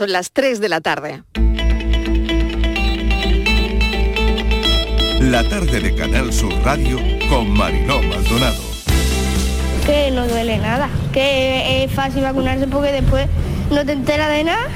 Son las 3 de la tarde. La tarde de Canal Sur Radio con Mariló Maldonado. Que no duele nada, que es fácil vacunarse porque después no te enteras de nada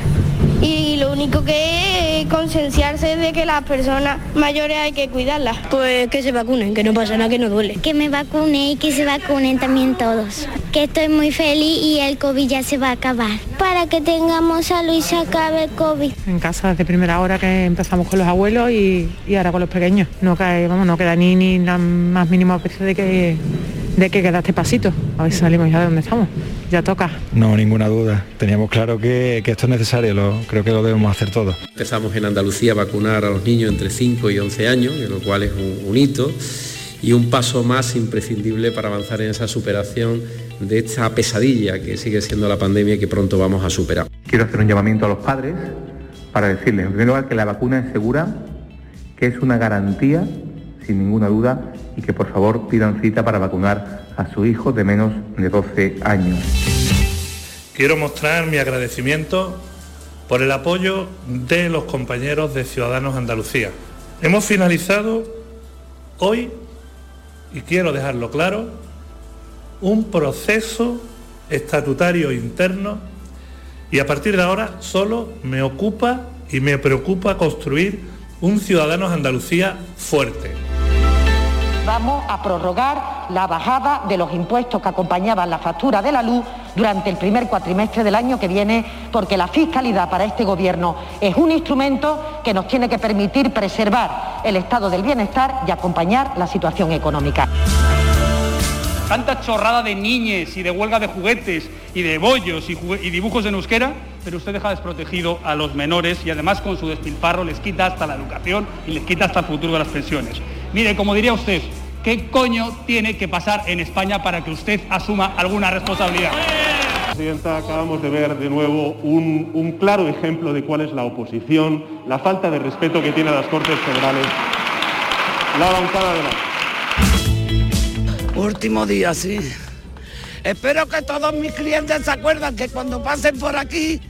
y lo único que es concienciarse de que las personas mayores hay que cuidarlas. Pues que se vacunen, que no pasa nada, que no duele. Que me vacune y que se vacunen también todos. Que estoy muy feliz y el COVID ya se va a acabar. Para que tengamos salud y se acabe el COVID. En casa desde primera hora que empezamos con los abuelos y, y ahora con los pequeños. No cae, vamos, no queda ni, ni la más mínima especie de que de que queda este pasito. A ver si salimos ya de donde estamos. Ya toca. No, ninguna duda. Teníamos claro que, que esto es necesario, lo, creo que lo debemos hacer todos. Empezamos en Andalucía a vacunar a los niños entre 5 y 11 años, lo cual es un, un hito y un paso más imprescindible para avanzar en esa superación de esta pesadilla que sigue siendo la pandemia y que pronto vamos a superar. Quiero hacer un llamamiento a los padres para decirles, en primer lugar, que la vacuna es segura, que es una garantía, sin ninguna duda, y que por favor pidan cita para vacunar a su hijo de menos de 12 años. Quiero mostrar mi agradecimiento por el apoyo de los compañeros de Ciudadanos Andalucía. Hemos finalizado hoy, y quiero dejarlo claro, un proceso estatutario interno y a partir de ahora solo me ocupa y me preocupa construir un Ciudadanos Andalucía fuerte. Vamos a prorrogar la bajada de los impuestos que acompañaban la factura de la luz durante el primer cuatrimestre del año que viene, porque la fiscalidad para este Gobierno es un instrumento que nos tiene que permitir preservar el estado del bienestar y acompañar la situación económica. Tanta chorrada de niñes y de huelga de juguetes y de bollos y, dibujos en euskera, pero usted deja desprotegido a los menores y además con su despilfarro les quita hasta la educación y les quita hasta el futuro de las pensiones. Mire, como diría usted, ¿qué coño tiene que pasar en España para que usted asuma alguna responsabilidad? Presidenta, acabamos de ver de nuevo un, un, claro ejemplo de cuál es la oposición, la falta de respeto que tiene a las Cortes Federales. La bancada de la... Último día, sí. Espero que todos mis clientes se acuerdan que cuando pasen por aquí,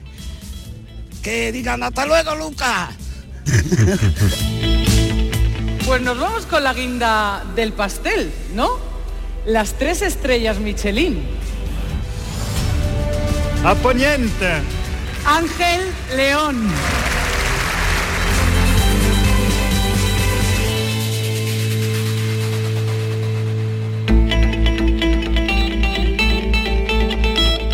que digan hasta luego, Lucas. Pues nos vamos con la guinda del pastel, ¿no? Las tres estrellas Michelin. A Poniente. Ángel León.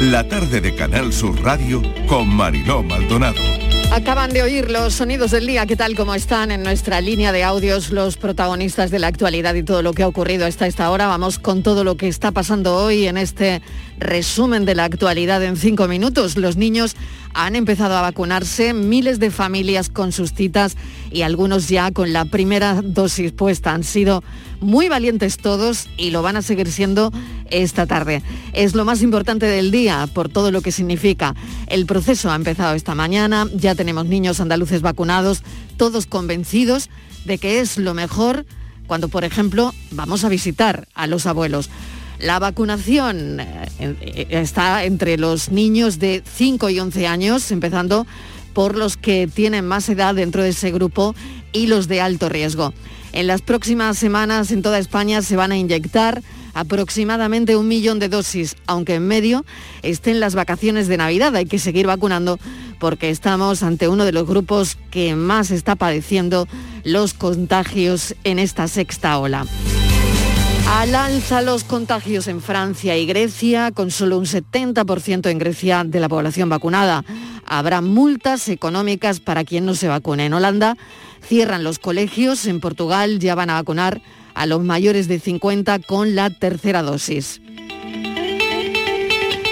La tarde de Canal Sur Radio con Mariló Maldonado. Acaban de oír los sonidos del día, ¿qué tal como están en nuestra línea de audios los protagonistas de la actualidad y todo lo que ha ocurrido hasta esta hora? Vamos con todo lo que está pasando hoy en este resumen de la actualidad en cinco minutos. Los niños han empezado a vacunarse, miles de familias con sus citas y algunos ya con la primera dosis puesta. Han sido muy valientes todos y lo van a seguir siendo esta tarde. Es lo más importante del día por todo lo que significa. El proceso ha empezado esta mañana, ya tenemos niños andaluces vacunados, todos convencidos de que es lo mejor cuando, por ejemplo, vamos a visitar a los abuelos. La vacunación está entre los niños de 5 y 11 años, empezando por los que tienen más edad dentro de ese grupo y los de alto riesgo. En las próximas semanas en toda España se van a inyectar aproximadamente un millón de dosis, aunque en medio estén las vacaciones de Navidad. Hay que seguir vacunando porque estamos ante uno de los grupos que más está padeciendo los contagios en esta sexta ola. Al alza los contagios en Francia y Grecia, con solo un 70% en Grecia de la población vacunada. Habrá multas económicas para quien no se vacune. En Holanda cierran los colegios, en Portugal ya van a vacunar a los mayores de 50 con la tercera dosis.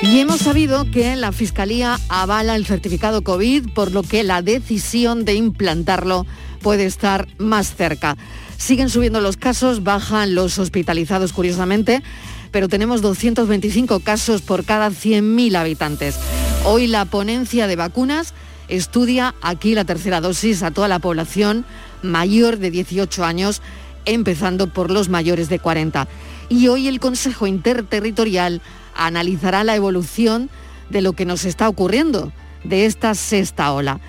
Y hemos sabido que la Fiscalía avala el certificado COVID, por lo que la decisión de implantarlo puede estar más cerca. Siguen subiendo los casos, bajan los hospitalizados curiosamente, pero tenemos 225 casos por cada 100.000 habitantes. Hoy la ponencia de vacunas estudia aquí la tercera dosis a toda la población mayor de 18 años, empezando por los mayores de 40. Y hoy el Consejo Interterritorial analizará la evolución de lo que nos está ocurriendo de esta sexta ola.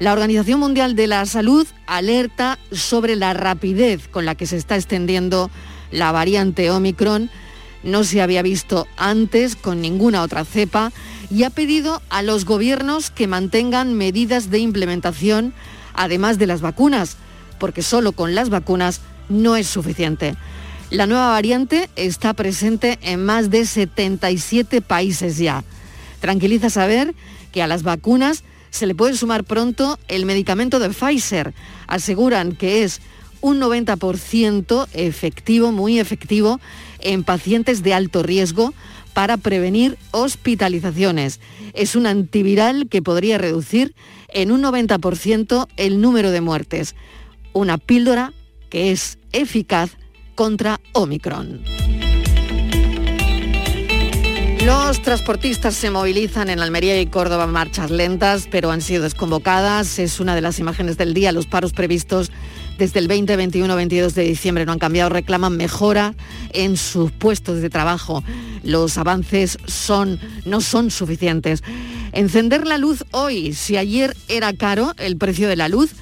La Organización Mundial de la Salud alerta sobre la rapidez con la que se está extendiendo la variante Omicron. No se había visto antes con ninguna otra cepa y ha pedido a los gobiernos que mantengan medidas de implementación además de las vacunas, porque solo con las vacunas no es suficiente. La nueva variante está presente en más de 77 países ya. Tranquiliza saber que a las vacunas se le puede sumar pronto el medicamento de Pfizer. Aseguran que es un 90% efectivo, muy efectivo, en pacientes de alto riesgo para prevenir hospitalizaciones. Es un antiviral que podría reducir en un 90% el número de muertes. Una píldora que es eficaz contra Omicron. Los transportistas se movilizan en Almería y Córdoba marchas lentas, pero han sido desconvocadas. Es una de las imágenes del día. Los paros previstos desde el 20, 21, 22 de diciembre no han cambiado. Reclaman mejora en sus puestos de trabajo. Los avances son, no son suficientes. Encender la luz hoy. Si ayer era caro el precio de la luz,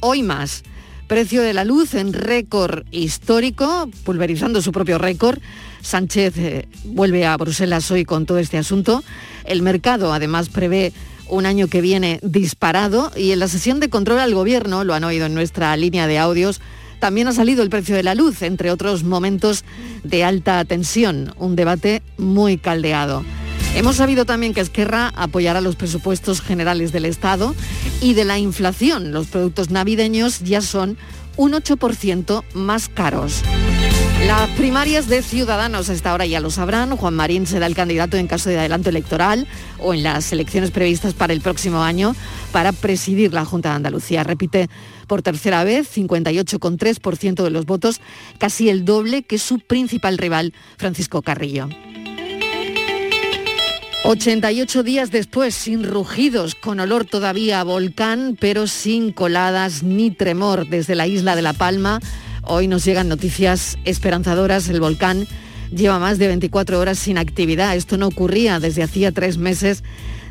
hoy más. Precio de la luz en récord histórico, pulverizando su propio récord. Sánchez eh, vuelve a Bruselas hoy con todo este asunto. El mercado además prevé un año que viene disparado y en la sesión de control al gobierno, lo han oído en nuestra línea de audios, también ha salido el precio de la luz, entre otros momentos de alta tensión, un debate muy caldeado. Hemos sabido también que Esquerra apoyará los presupuestos generales del Estado y de la inflación. Los productos navideños ya son un 8% más caros. Las primarias de Ciudadanos a esta hora ya lo sabrán. Juan Marín será el candidato en caso de adelanto electoral o en las elecciones previstas para el próximo año para presidir la Junta de Andalucía. Repite por tercera vez, 58,3% de los votos, casi el doble que su principal rival, Francisco Carrillo. 88 días después, sin rugidos, con olor todavía a volcán, pero sin coladas ni tremor desde la isla de La Palma. Hoy nos llegan noticias esperanzadoras. El volcán lleva más de 24 horas sin actividad. Esto no ocurría desde hacía tres meses,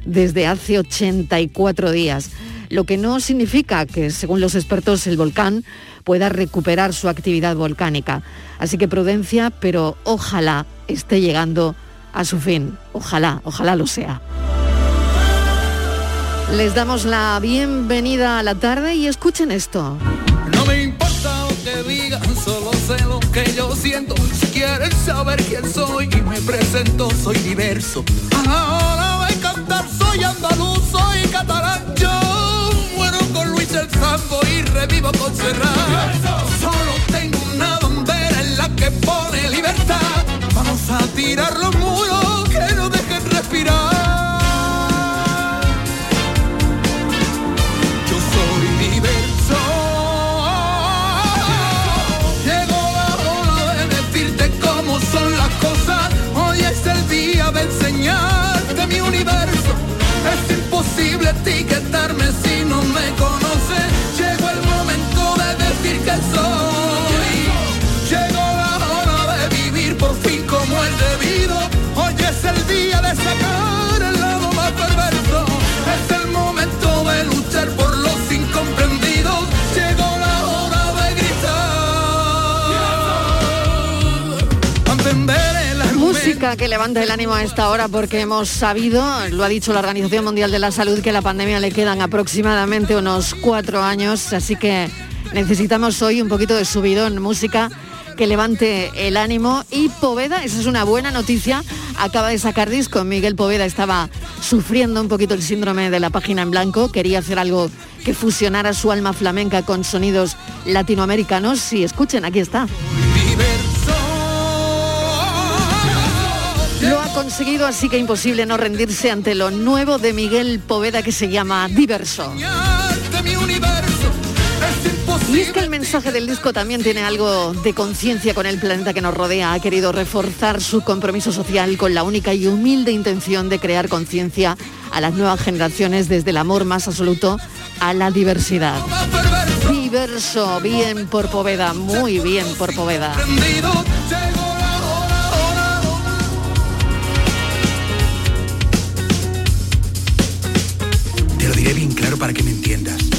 desde hace 84 días. Lo que no significa que, según los expertos, el volcán pueda recuperar su actividad volcánica. Así que prudencia, pero ojalá esté llegando a su fin. Ojalá, ojalá lo sea. Les damos la bienvenida a la tarde y escuchen esto. No me importa lo que digan, solo sé lo que yo siento. Si quieren saber quién soy y me presento, soy diverso. Ahora voy a cantar, soy andaluz, soy catalán. Yo muero con Luis el Sambo y revivo con Serrat. Solo tengo una bandera en la que pone libertad. A tirar los muros que no dejen respirar. Yo soy diverso. Llegó la hora de decirte cómo son las cosas. Hoy es el día de enseñarte mi universo. Es imposible etiquetarme si es el día de sacar el lado más perverso. Es el momento de luchar por los incomprendidos. Llegó la hora de gritar. Música que levanta el ánimo a esta hora porque hemos sabido, lo ha dicho la Organización Mundial de la Salud, que a la pandemia le quedan aproximadamente unos cuatro años, así que necesitamos hoy un poquito de subidón, música que levante el ánimo. Y Poveda, esa es una buena noticia, acaba de sacar disco, Miguel Poveda estaba sufriendo un poquito el síndrome de la página en blanco, quería hacer algo que fusionara su alma flamenca con sonidos latinoamericanos. Y escuchen, aquí está. Lo ha conseguido, así que imposible no rendirse ante lo nuevo de Miguel Poveda que se llama Diverso. Y es que el mensaje del disco también tiene algo de conciencia con el planeta que nos rodea. Ha querido reforzar su compromiso social con la única y humilde intención de crear conciencia a las nuevas generaciones desde el amor más absoluto a la diversidad. Diverso, bien por Poveda, muy bien por Poveda. para que me entiendas.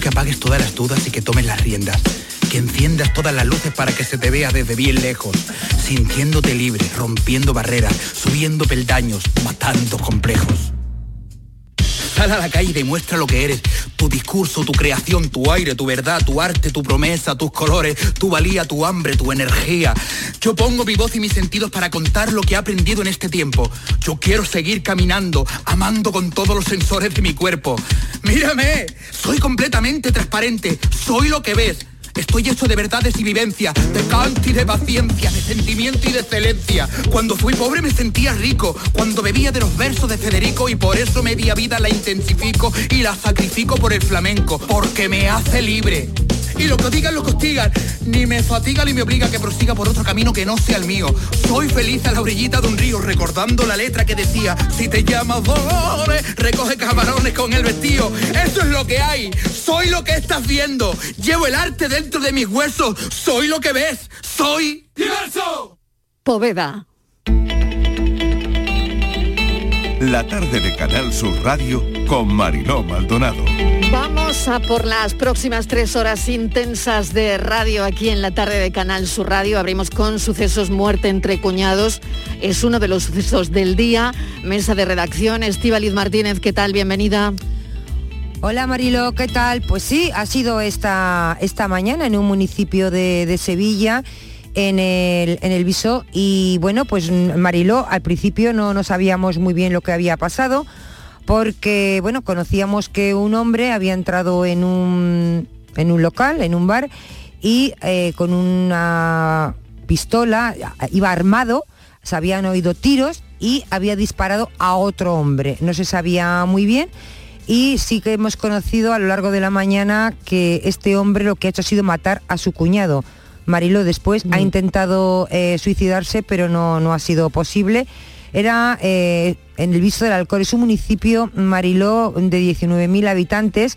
Que apagues todas las dudas y que tomes las riendas. Que enciendas todas las luces para que se te vea desde bien lejos. Sintiéndote libre, rompiendo barreras, subiendo peldaños, matando complejos. Sal a la calle y demuestra lo que eres. Tu discurso, tu creación, tu aire, tu verdad, tu arte, tu promesa, tus colores, tu valía, tu hambre, tu energía. Yo pongo mi voz y mis sentidos para contar lo que he aprendido en este tiempo. Yo quiero seguir caminando, amando con todos los sensores de mi cuerpo. Mírame, soy completamente transparente, soy lo que ves. Estoy hecho de verdades y vivencia, de canto y de paciencia, de sentimiento y de excelencia. Cuando fui pobre me sentía rico, cuando bebía de los versos de Federico y por eso media vida la intensifico y la sacrifico por el flamenco, porque me hace libre. Y lo que digan, lo hostigan, ni me fatiga ni me obliga a que prosiga por otro camino que no sea el mío. Soy feliz a la orillita de un río, recordando la letra que decía, si te llamas Dolores, recoge camarones con el vestido. Eso es lo que hay, soy lo que estás viendo. Llevo el arte dentro de mis huesos, soy lo que ves, soy diverso. Poveda. La tarde de Canal Sur Radio con Mariló Maldonado. Vamos a por las próximas tres horas intensas de radio aquí en la tarde de Canal Sur Radio. Abrimos con sucesos muerte entre cuñados. Es uno de los sucesos del día. Mesa de redacción. Estíbaliz Martínez, ¿qué tal? Bienvenida. Hola Marilo, ¿qué tal? Pues sí, ha sido esta, esta mañana en un municipio de, de Sevilla en el, en el Viso y bueno, pues Mariló, al principio no, no sabíamos muy bien lo que había pasado porque bueno, conocíamos que un hombre había entrado en un, en un local, en un bar y eh, con una pistola, iba armado, se habían oído tiros y había disparado a otro hombre. No se sabía muy bien y sí que hemos conocido a lo largo de la mañana que este hombre lo que ha hecho ha sido matar a su cuñado. Marilo después ha intentado eh, suicidarse, pero no, no ha sido posible. Era eh, en el Viso del Alcor, es un municipio, Mariló, de 19.000 habitantes.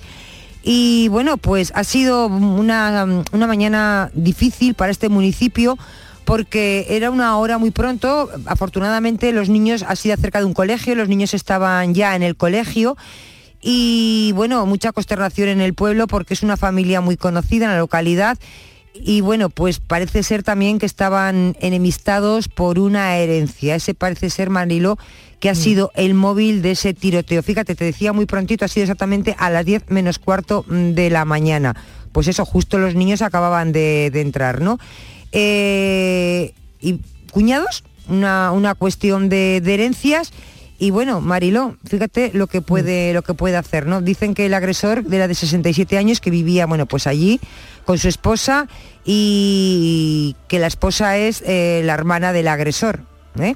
Y bueno, pues ha sido una, una mañana difícil para este municipio porque era una hora muy pronto. Afortunadamente los niños, ha sido cerca de un colegio, los niños estaban ya en el colegio y bueno, mucha consternación en el pueblo porque es una familia muy conocida en la localidad y bueno, pues parece ser también que estaban enemistados por una herencia. Ese parece ser Manilo que ha sido el móvil de ese tiroteo. Fíjate, te decía muy prontito, ha sido exactamente a las 10 menos cuarto mm, de la mañana. Pues eso, justo los niños acababan de, de entrar, ¿no? Eh, y cuñados, una, una cuestión de, de herencias y bueno, Mariló, fíjate lo que puede, lo que puede hacer, ¿no? Dicen que el agresor era de 67 años que vivía, bueno, pues allí con su esposa y que la esposa es eh, la hermana del agresor. ¿eh?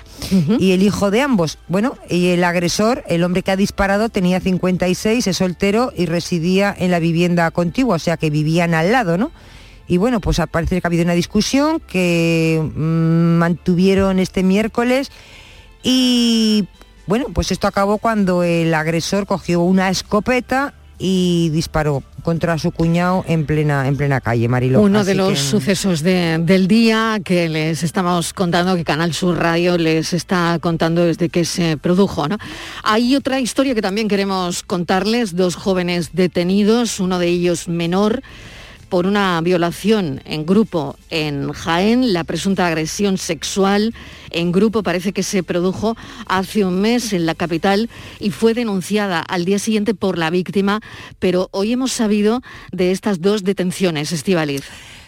Y el hijo de ambos. Bueno, y el agresor, el hombre que ha disparado, tenía 56, es soltero y residía en la vivienda contigua, o sea que vivían al lado, ¿no? Y bueno, pues parece que ha habido una discusión que mm, mantuvieron este miércoles y bueno, pues esto acabó cuando el agresor cogió una escopeta y disparó contra su cuñado en plena, en plena calle, Mariló. Uno Así de los que- sucesos de- del día que les estamos contando, que Canal Sur Radio les está contando desde que se produjo. ¿no? Hay otra historia que también queremos contarles, dos jóvenes detenidos, uno de ellos menor, por una violación en grupo en Jaén, la presunta agresión sexual en grupo parece que se produjo hace un mes en la capital y fue denunciada al día siguiente por la víctima, pero hoy hemos sabido de estas dos detenciones, Estivaliz.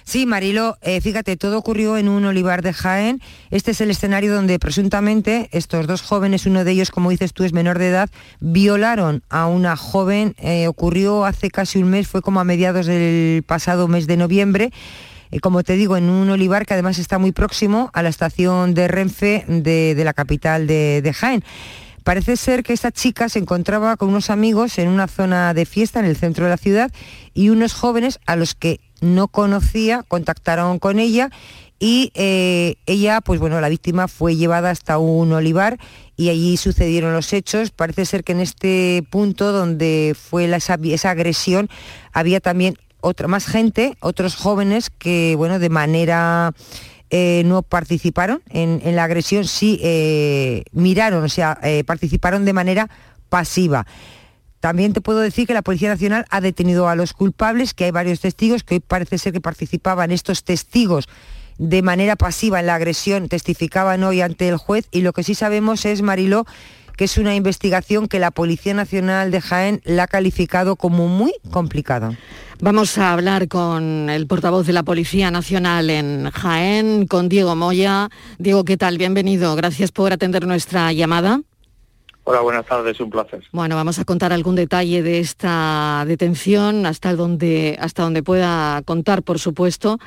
Sí, Marilo, eh, fíjate, todo ocurrió en un olivar de Jaén. Este es el escenario donde presuntamente estos dos jóvenes, uno de ellos, como dices tú, es menor de edad, violaron a una joven. Eh, ocurrió hace casi un mes, fue como a mediados del pasado mes de noviembre. Eh, como te digo, en un olivar que además está muy próximo a la estación de Renfe de, la capital de Jaén. Parece ser que esta chica se encontraba con unos amigos en una zona de fiesta en el centro de la ciudad y unos jóvenes a los que no conocía contactaron con ella y eh, ella, pues bueno, la víctima fue llevada hasta un olivar y allí sucedieron los hechos. Parece ser que en este punto donde fue la- esa, esa agresión había también otra más gente, otros jóvenes que, bueno, de manera eh, no participaron en, la agresión, sí eh, miraron, o sea, participaron de manera pasiva. También te puedo decir que la Policía Nacional ha detenido a los culpables, que hay varios testigos, que hoy parece ser que participaban estos testigos de manera pasiva en la agresión, testificaban hoy ante el juez y lo que sí sabemos es, Mariló, que es una investigación que la Policía Nacional de Jaén la ha calificado como muy complicada. Vamos a hablar con el portavoz de la Policía Nacional en Jaén, con Diego Moya. Diego, ¿qué tal? Bienvenido. Gracias por atender nuestra llamada. Hola, buenas tardes, un placer. Bueno, vamos a contar algún detalle de esta detención hasta donde, hasta donde pueda contar, por supuesto.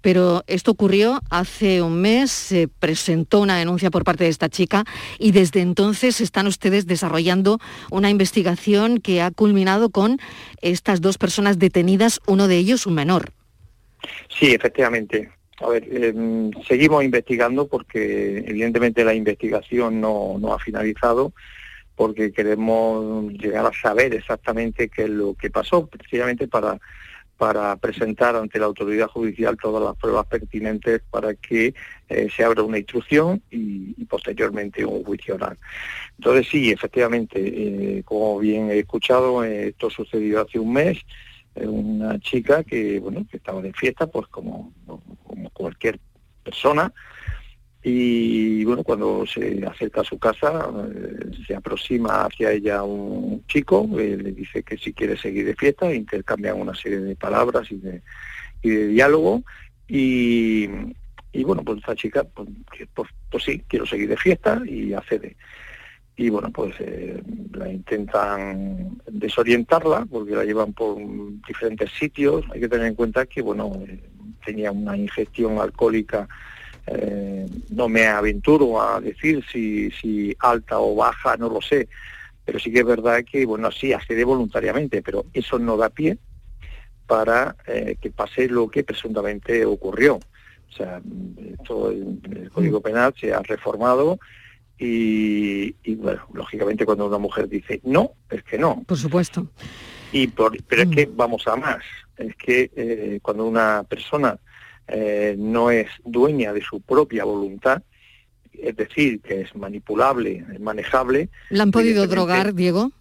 Pero esto ocurrió hace un mes, se presentó una denuncia por parte de esta chica y desde entonces están ustedes desarrollando una investigación que ha culminado con estas dos personas detenidas, uno de ellos un menor. Sí, efectivamente. A ver, em, seguimos investigando porque evidentemente la investigación no, no ha finalizado porque queremos llegar a saber exactamente qué es lo que pasó, precisamente para, para presentar ante la autoridad judicial todas las pruebas pertinentes para que eh, se abra una instrucción y, posteriormente un juicio oral. Entonces sí, efectivamente, eh, como bien he escuchado, eh, esto sucedió hace un mes, una chica que, bueno, que estaba de fiesta, pues como, como cualquier persona, y bueno, cuando se acerca a su casa, eh, se aproxima hacia ella un chico, eh, le dice que si quiere seguir de fiesta, intercambian una serie de palabras y de, y de diálogo, y, bueno, pues esta chica, pues, pues, pues, sí, quiero seguir de fiesta y accede. Y bueno, pues eh, la intentan desorientarla porque la llevan por diferentes sitios. Hay que tener en cuenta que, bueno, tenía una ingestión alcohólica eh, no me aventuro a decir si, si alta o baja, no lo sé, pero sí que es verdad que, bueno, sí, accede voluntariamente, pero eso no da pie para eh, que pase lo que presuntamente ocurrió. O sea, esto, el, Código Penal se ha reformado y, bueno, lógicamente cuando una mujer dice no, es que no. Por supuesto. Y por, pero es que vamos a más. Es que eh, cuando una persona eh, no es dueña de su propia voluntad, es decir, que es manipulable, es manejable. ¿La han podido drogar, Diego?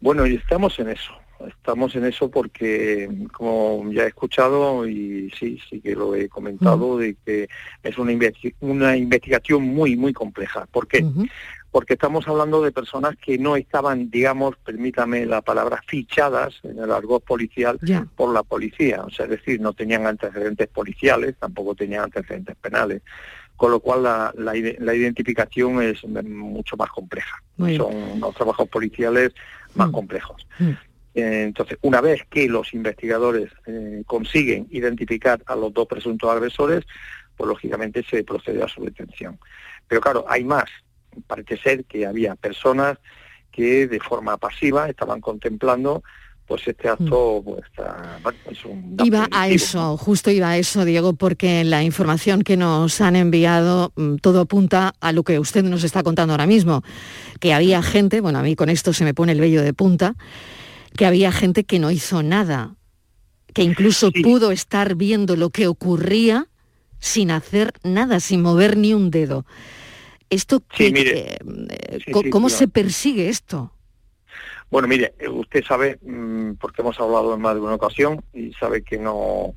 Bueno, y estamos en eso. Estamos en eso porque, como ya he escuchado y sí, sí que lo he comentado, de que es una, una investigación muy, muy compleja. ¿Por qué? Porque estamos hablando de personas que no estaban, digamos, permítame la palabra, fichadas en el argot policial por la policía, o sea, es decir, no tenían antecedentes policiales, tampoco tenían antecedentes penales, con lo cual la, la, identificación es mucho más compleja. Son los trabajos policiales más mm. complejos. Mm. Eh, entonces, una vez que los investigadores eh, consiguen identificar a los dos presuntos agresores, pues lógicamente se procede a su detención. Pero claro, hay más parece ser que había personas que de forma pasiva estaban contemplando pues este acto mm. pues, es un iba a eso justo iba a eso Diego porque la información que nos han enviado mm, todo apunta a lo que usted nos está contando ahora mismo que había gente bueno a mí con esto se me pone el vello de punta que había gente que no hizo nada que incluso pudo estar viendo lo que ocurría sin hacer nada sin mover ni un dedo ¿Esto eh, ¿Cómo se persigue esto? Bueno, mire, usted sabe, mm, porque hemos hablado en más de una ocasión, y sabe que no,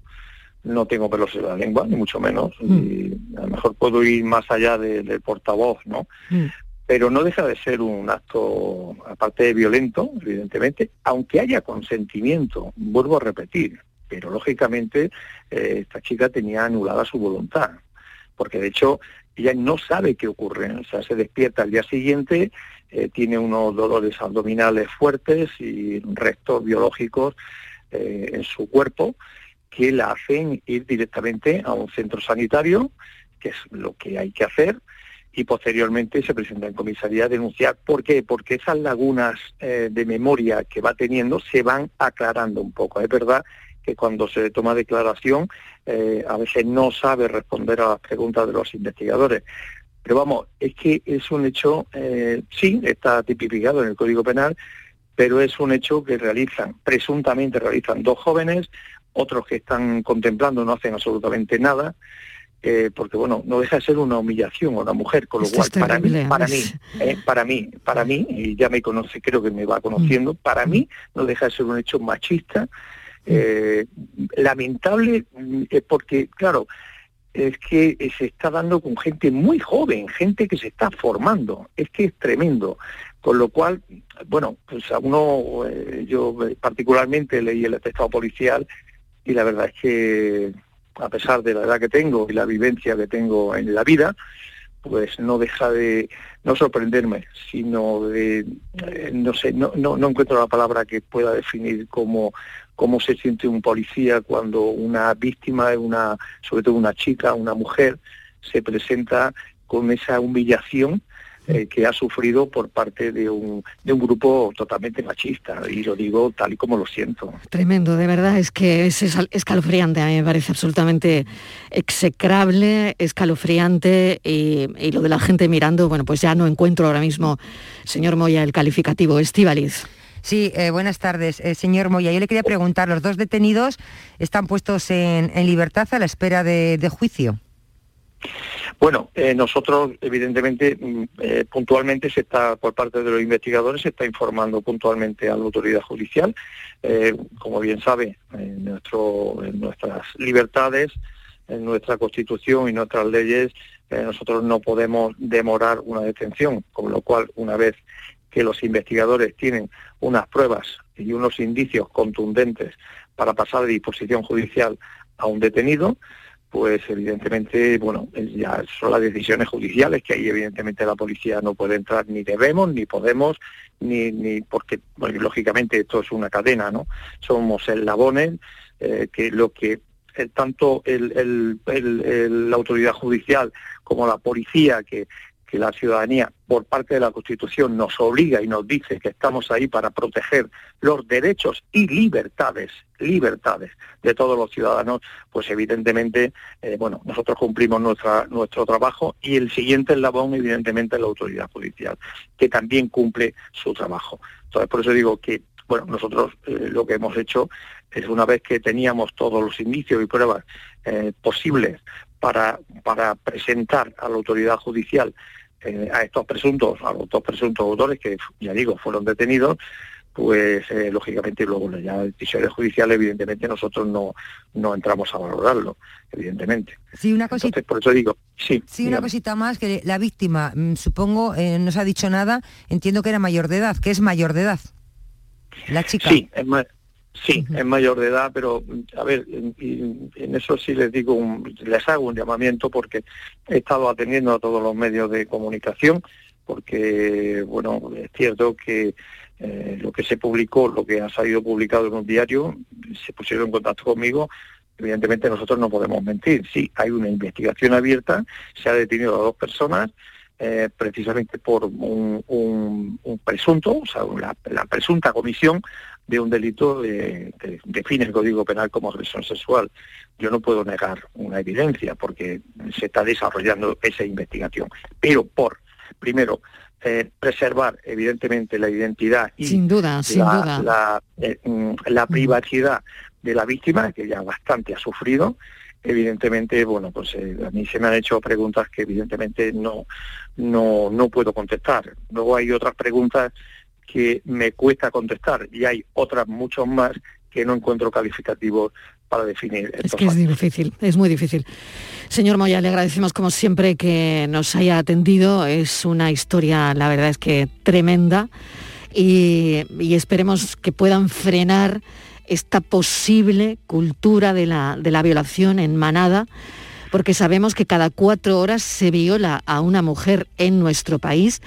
no tengo pelos en la lengua, ni mucho menos, mm. y a lo mejor puedo ir más allá del portavoz, ¿no? Mm. Pero no deja de ser un acto, aparte de violento, evidentemente, aunque haya consentimiento, vuelvo a repetir, pero lógicamente eh, esta chica tenía anulada su voluntad, porque de hecho ella no sabe qué ocurre, o sea, se despierta al día siguiente, eh, tiene unos dolores abdominales fuertes y restos biológicos eh, en su cuerpo que la hacen ir directamente a un centro sanitario, que es lo que hay que hacer, y posteriormente se presenta en comisaría a denunciar. ¿Por qué? Porque esas lagunas eh, de memoria que va teniendo se van aclarando un poco. Es verdad que cuando se toma declaración eh, a veces no sabe responder a las preguntas de los investigadores. Pero vamos, es que es un hecho, eh, sí, está tipificado en el Código Penal, pero es un hecho que realizan, presuntamente realizan dos jóvenes, otros que están contemplando no hacen absolutamente nada, eh, porque bueno, no deja de ser una humillación a una mujer, con lo Esto cual para mí, para mí, eh, para mí, para mí, y ya me conoce, creo que me va conociendo, Mm. para mí no deja de ser un hecho machista, eh, lamentable, eh, porque claro, es que se está dando con gente muy joven, gente que se está formando, es que es tremendo. Con lo cual, bueno, pues a uno, eh, yo particularmente leí el atestado policial y la verdad es que a pesar de la edad que tengo y la vivencia que tengo en la vida, pues no deja de no sorprenderme, sino de, eh, no sé, no, no, no encuentro la palabra que pueda definir cómo, cómo se siente un policía cuando una víctima, sobre todo una chica, una mujer, se presenta con esa humillación eh, que ha sufrido por parte de un, grupo totalmente machista, y lo digo tal y como lo siento. Tremendo, de verdad, es que es escalofriante, a mí me parece absolutamente execrable, escalofriante y, y lo de la gente mirando, bueno, pues ya no encuentro ahora mismo, señor Moya, el calificativo. Estíbaliz. Sí, eh, buenas tardes, eh, señor Moya. Yo le quería preguntar, los dos detenidos están puestos en, en libertad a la espera de, juicio. Bueno, eh, nosotros evidentemente mm, eh, puntualmente se está por parte de los investigadores se está informando puntualmente a la autoridad judicial. Eh, como bien sabe, en, nuestro, en nuestras libertades, en nuestra constitución y nuestras leyes, nosotros no podemos demorar una detención, con lo cual una vez que los investigadores tienen unas pruebas y unos indicios contundentes para pasar de disposición judicial a un detenido, pues evidentemente, bueno, eh, ya son las decisiones judiciales que ahí evidentemente la policía no puede entrar ni debemos, ni podemos, ni, ni porque, lógicamente esto es una cadena, ¿no? Somos eslabones eh, que lo que eh, tanto el- la autoridad judicial como la policía que que la ciudadanía por parte de la Constitución nos obliga y nos dice que estamos ahí para proteger los derechos y libertades, libertades de todos los ciudadanos, pues evidentemente, eh, bueno, nosotros cumplimos nuestra, nuestro trabajo y el siguiente eslabón, evidentemente, es la autoridad judicial, que también cumple su trabajo. Entonces, por eso digo que, bueno, nosotros eh, lo que hemos hecho es una vez que teníamos todos los indicios y pruebas eh, posibles para, para presentar a la autoridad judicial eh, a estos presuntos, a los dos presuntos autores que, ya digo, fueron detenidos, pues eh, lógicamente luego ya decisiones judiciales, evidentemente nosotros no, no entramos a valorarlo, evidentemente. Sí, una cosita. Entonces, por eso digo, sí. Sí, una cosita más, que la víctima, mm, supongo, eh, no se ha dicho nada, entiendo que era mayor de edad, que es mayor de edad. La chica. Sí, es, ma- sí, es mayor de edad, pero a ver, en, en- en eso sí les digo, un- les hago un llamamiento porque he estado atendiendo a todos los medios de comunicación, porque bueno, es cierto que eh, lo que se publicó, lo que ha salido publicado en un diario, se pusieron en contacto conmigo. Evidentemente nosotros no podemos mentir. Sí, hay una investigación abierta, se ha detenido a dos personas, eh, precisamente por un, un- un presunto, o sea, la, la presunta comisión de un delito de- que define el Código Penal como agresión sexual. Yo no puedo negar una evidencia porque se está desarrollando esa investigación, pero por, primero, eh, preservar evidentemente la identidad y Sin duda, sin la, duda. la, eh, mm, la privacidad de la víctima, que ya bastante ha sufrido, evidentemente, bueno, pues eh, a mí se me han hecho preguntas que evidentemente no, no, no puedo contestar. Luego hay otras preguntas que me cuesta contestar y hay otras muchas más que no encuentro calificativos para definir Es que es difícil, es muy difícil. Señor Moya, le agradecemos como siempre que nos haya atendido. Es una historia, la verdad es que tremenda. Y, y esperemos que puedan frenar esta posible cultura de la, de la violación en manada, porque sabemos que cada cuatro horas se viola a una mujer en nuestro país.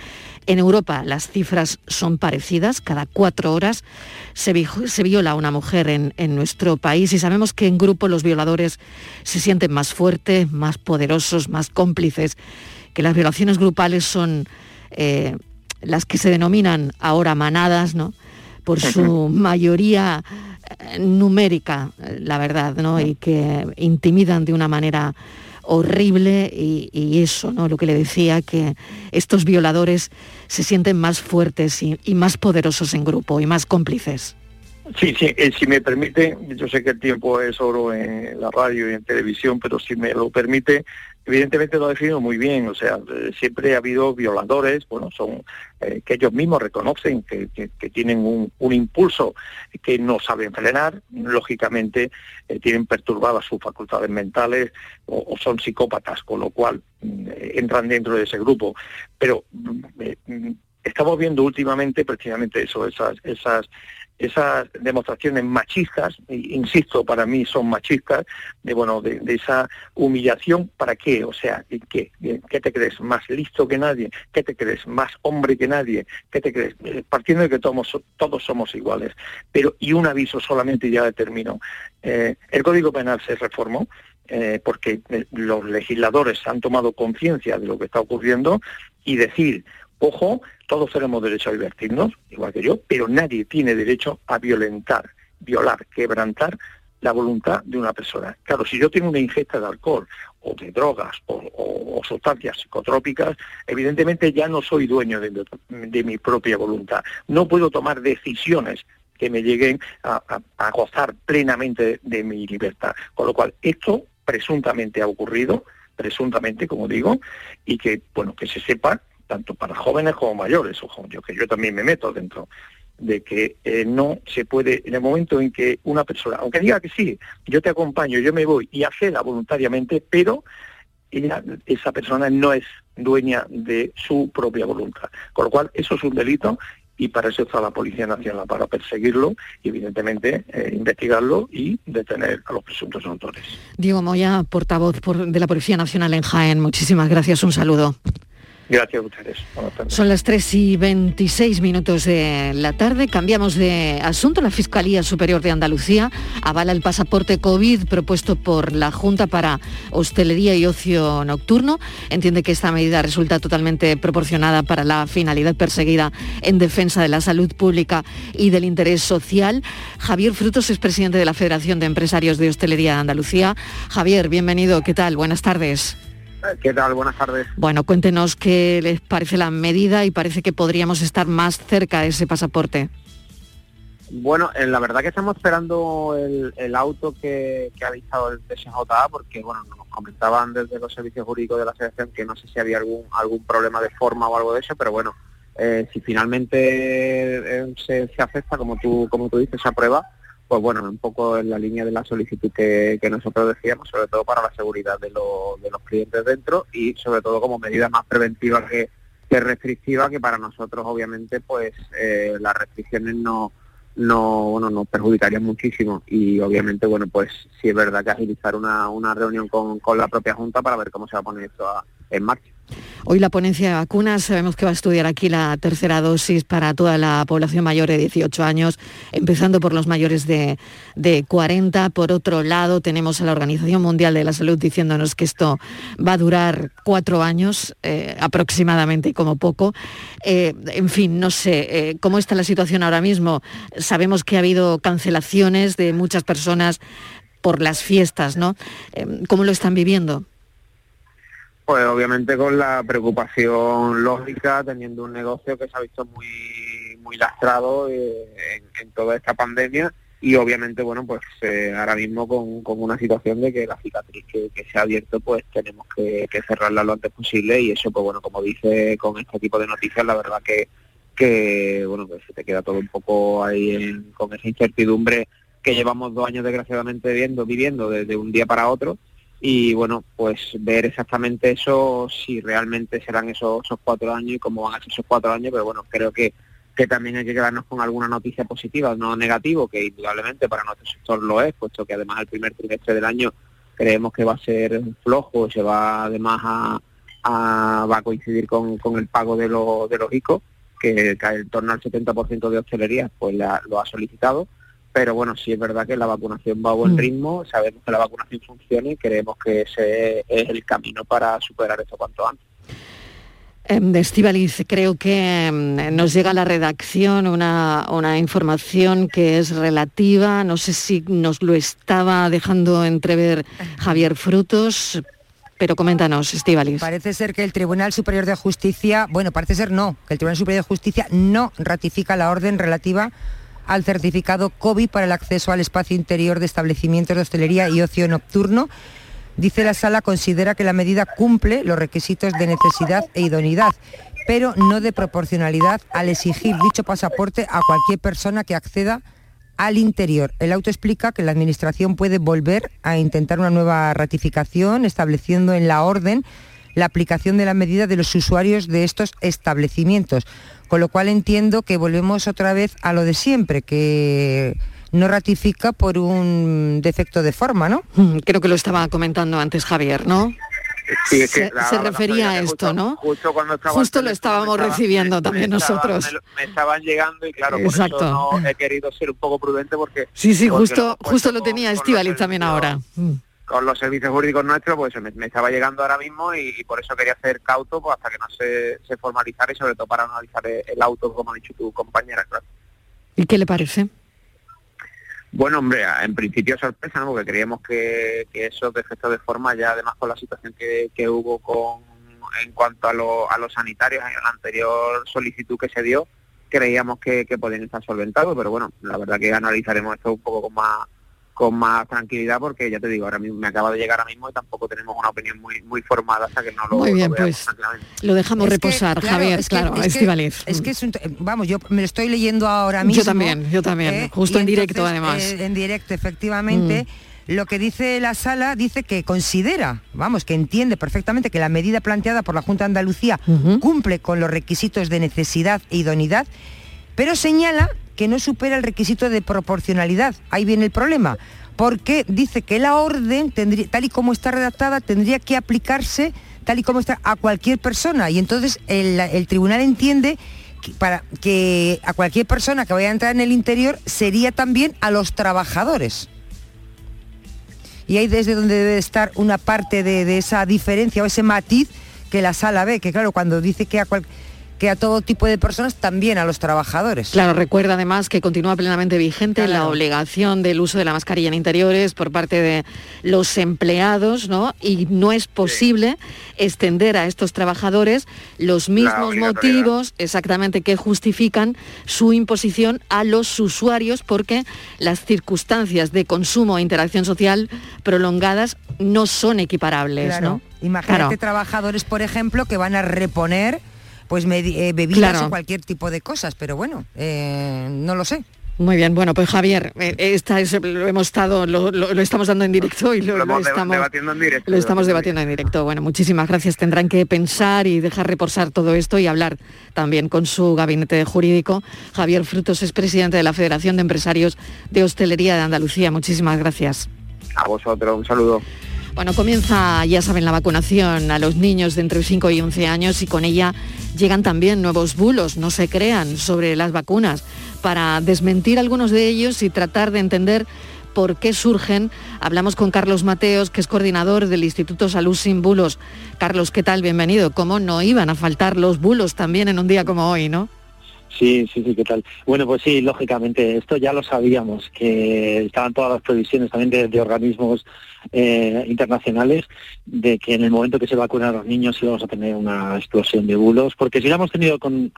En Europa las cifras son parecidas, cada cuatro horas se, vi- se viola a una mujer en, en nuestro país y sabemos que en grupo los violadores se sienten más fuertes, más poderosos, más cómplices, que las violaciones grupales son eh, las que se denominan ahora manadas, ¿no? por su mayoría numérica, la verdad, ¿no? Y que intimidan de una manera horrible y, y eso, ¿no? Lo que le decía, que estos violadores se sienten más fuertes y, y más poderosos en grupo y más cómplices. Sí, sí, eh, si me permite, yo sé que el tiempo es oro en la radio y en televisión, pero si me lo permite, evidentemente lo ha definido muy bien, o sea, eh, siempre ha habido violadores, bueno, son eh, que ellos mismos reconocen que, tienen un, impulso que no saben frenar, lógicamente tienen perturbadas sus facultades mentales o, son psicópatas, con lo cual mm, entran dentro de ese grupo. Pero mm, estamos viendo últimamente precisamente eso, esas, esas esas demostraciones machistas, insisto, para mí son machistas, de bueno, de, esa humillación, ¿para qué? O sea, ¿qué? ¿qué te crees? ¿Más listo que nadie? ¿Qué te crees? ¿Más hombre que nadie? ¿Qué te crees? Eh, partiendo de que todos, todos somos iguales. Pero, y un aviso solamente ya termino. Eh, el Código Penal se reformó, eh, porque los legisladores han tomado conciencia de lo que está ocurriendo y decir, ojo, todos tenemos derecho a divertirnos, igual que yo, pero nadie tiene derecho a violentar, violar, quebrantar la voluntad de una persona. Claro, si yo tengo una ingesta de alcohol o de drogas o, sustancias psicotrópicas, evidentemente ya no soy dueño de, mi propia voluntad. No puedo tomar decisiones que me lleguen a, gozar plenamente de mi libertad. Con lo cual, esto presuntamente ha ocurrido, presuntamente, como digo, y que, bueno, que se sepa tanto para jóvenes como mayores, ojo, yo que yo también me meto dentro de que eh, no se puede, en el momento en que una persona, aunque diga que sí, yo te acompaño, yo me voy y acceda voluntariamente, pero esa persona no es dueña de su propia voluntad. Con lo cual, eso es un delito y para eso está la Policía Nacional, para perseguirlo y evidentemente eh, investigarlo y detener a los presuntos autores. Diego Moya, portavoz de la Policía Nacional en Jaén, muchísimas gracias, un saludo. Gracias ustedes. Son las 3 y 26 minutos de la tarde. Cambiamos de asunto. La Fiscalía Superior de Andalucía avala el pasaporte COVID propuesto por la Junta para hostelería y ocio nocturno. Entiende que esta medida resulta totalmente proporcionada para la finalidad perseguida en defensa de la salud pública y del interés social. Javier Frutos es presidente de la Federación de Empresarios de Hostelería de Andalucía. Javier, bienvenido. ¿Qué tal? Buenas tardes. ¿Qué tal? Buenas tardes. Bueno, cuéntenos qué les parece la medida y parece que podríamos estar más cerca de ese pasaporte. Bueno, eh, la verdad que estamos esperando el, auto que, ha dictado el TSJA porque, bueno, nos comentaban desde los servicios jurídicos de la asociación que no sé si había algún algún problema de forma o algo de eso, pero bueno, eh, si finalmente eh, se, se, acepta, como tú, como tú dices, se aprueba, pues bueno, un poco en la línea de la solicitud que, nosotros decíamos, sobre todo para la seguridad de, los clientes dentro y sobre todo como medida más preventiva que, restrictiva, que para nosotros obviamente pues eh, las restricciones no, no, bueno, nos perjudicarían muchísimo y obviamente bueno pues sí es verdad que agilizar una, una reunión con, con la propia Junta para ver cómo se va a poner esto en marcha. Hoy la ponencia de vacunas, sabemos que va a estudiar aquí la tercera dosis para toda la población mayor de 18 años, empezando por los mayores de, 40. Por otro lado, tenemos a la Organización Mundial de la Salud diciéndonos que esto va a durar cuatro años eh, aproximadamente, como poco. Eh, en fin, no sé eh, cómo está la situación ahora mismo. Sabemos que ha habido cancelaciones de muchas personas por las fiestas, ¿no? ¿Cómo lo están viviendo? Pues obviamente con la preocupación lógica, teniendo un negocio que se ha visto muy muy lastrado eh, en, toda esta pandemia y obviamente bueno pues eh, ahora mismo con, una situación de que la cicatriz que, se ha abierto pues tenemos que, cerrarla lo antes posible y eso pues bueno como dice con este tipo de noticias la verdad que que bueno pues se te queda todo un poco ahí con esa incertidumbre que llevamos dos años desgraciadamente viendo viviendo desde un día para otro y bueno, pues ver exactamente eso, si realmente serán esos, esos cuatro años y cómo van a ser esos cuatro años, pero bueno, creo que, que también hay que quedarnos con alguna noticia positiva, no negativo, que indudablemente para nuestro sector lo es, puesto que además el primer trimestre del año creemos que va a ser flojo, se va además a, a coincidir con, con el pago de, lo, de los ICO, que, que en torno al 70% de hostelería pues lo ha solicitado pero bueno, sí es verdad que la vacunación va a buen mm. ritmo, sabemos que la vacunación funciona y creemos que ese es el camino para superar esto cuanto antes. Em, Estivaliz, creo que em, nos llega a la redacción una, información que es relativa, no sé si nos lo estaba dejando entrever Javier Frutos, pero coméntanos, Estivaliz. Parece ser que el Tribunal Superior de Justicia, bueno, parece ser no, que el Tribunal Superior de Justicia no ratifica la orden relativa al certificado COVID para el acceso al espacio interior de establecimientos de hostelería y ocio nocturno. Dice la sala, considera que la medida cumple los requisitos de necesidad e idoneidad, pero no de proporcionalidad al exigir dicho pasaporte a cualquier persona que acceda al interior. El auto explica que la Administración puede volver a intentar una nueva ratificación, estableciendo en la orden la aplicación de la medida de los usuarios de estos establecimientos. Con lo cual entiendo que volvemos otra vez a lo de siempre, que no ratifica por un defecto de forma, ¿no? Mm, Creo que lo estaba comentando antes Javier, ¿no? Sí, es que se, refería a esto, justo- ¿no? Justo cuando estaba Justo el lo estábamos recibiendo me- también me estaba- nosotros. Me, estaban llegando y claro, Exacto. por eso no he querido ser un poco prudente porque... Sí, sí, porque justo, justo lo tenía Estivaliz también ahora. Con los servicios jurídicos nuestros, pues me, me estaba llegando ahora mismo y, y por eso quería ser cauto pues, hasta que no se, se formalizara y sobre todo para analizar el, el auto, como ha dicho tu compañera, claro. ¿Y qué le parece? Bueno, hombre, en principio sorpresa, ¿no? Porque creíamos que, que esos defectos de forma, ya además con la situación que, que hubo con en cuanto a, lo- a los sanitarios en la anterior solicitud que se dio, creíamos que, que podían estar solventados, pero bueno, la verdad que analizaremos esto un poco con más con más tranquilidad porque ya te digo, ahora mismo me acaba de llegar ahora mismo y tampoco tenemos una opinión muy muy formada hasta que no lo, Muy bien, lo veamos pues tranquilamente. lo dejamos Es que, reposar, claro, Javier, es que- claro, es que-. Es que es un, vamos, yo me lo estoy leyendo ahora mismo. Yo también, yo también, ¿eh? justo en directo además. eh, en directo, efectivamente. Lo que dice la sala dice que considera, vamos, que entiende perfectamente que la medida planteada por la Junta de Andalucía cumple con los requisitos de necesidad e idoneidad, pero señala que no supera el requisito de proporcionalidad. Ahí viene el problema, porque dice que la orden, tal y como está redactada, tendría que aplicarse tal y como está a cualquier persona. Y entonces el, el tribunal entiende que, para, que a cualquier persona que vaya a entrar en el interior sería también a los trabajadores. Y ahí desde donde debe estar una parte de, de esa diferencia o ese matiz que la sala ve, que claro, cuando dice que a, cual- que a todo tipo de personas, también a los trabajadores. Claro, recuerda además que continúa plenamente vigente la obligación del uso de la mascarilla en interiores por parte de los empleados, ¿no? Y no es posible extender a estos trabajadores los mismos motivos exactamente que justifican su imposición a los usuarios porque las circunstancias de consumo e interacción social prolongadas no son equiparables, Claro. ¿no? Imagínate Claro. trabajadores, por ejemplo, que van a reponer pues eh, bebidas Claro. o cualquier tipo de cosas, pero bueno, eh, no lo sé. Muy bien, bueno, pues Javier, eh, esta es, lo hemos estado, lo, lo- lo estamos dando en directo y lo, estamos debatiendo en directo. Lo estamos debatiendo en directo. Bueno, muchísimas gracias. Tendrán que pensar y dejar reposar todo esto y hablar también con su gabinete jurídico. Javier Frutos es presidente de la Federación de Empresarios de Hostelería de Andalucía. Muchísimas gracias. A vosotros, un saludo. Bueno, comienza, ya saben, la vacunación a los niños de entre 5 y 11 años y con ella llegan también nuevos bulos, no se crean, sobre las vacunas. Para desmentir algunos de ellos y tratar de entender por qué surgen, hablamos con Carlos Mateos, que es coordinador del Instituto Salud Sin Bulos. Carlos, ¿qué tal? Bienvenido. ¿Cómo no iban a faltar los bulos también en un día como hoy, no? Sí, sí, sí, ¿qué tal? Bueno, pues sí, lógicamente, esto ya lo sabíamos, que estaban todas las previsiones también de, de organismos eh, internacionales de que en el momento que se vacunan a los niños íbamos a tener una explosión de bulos, porque si la hemos tenido con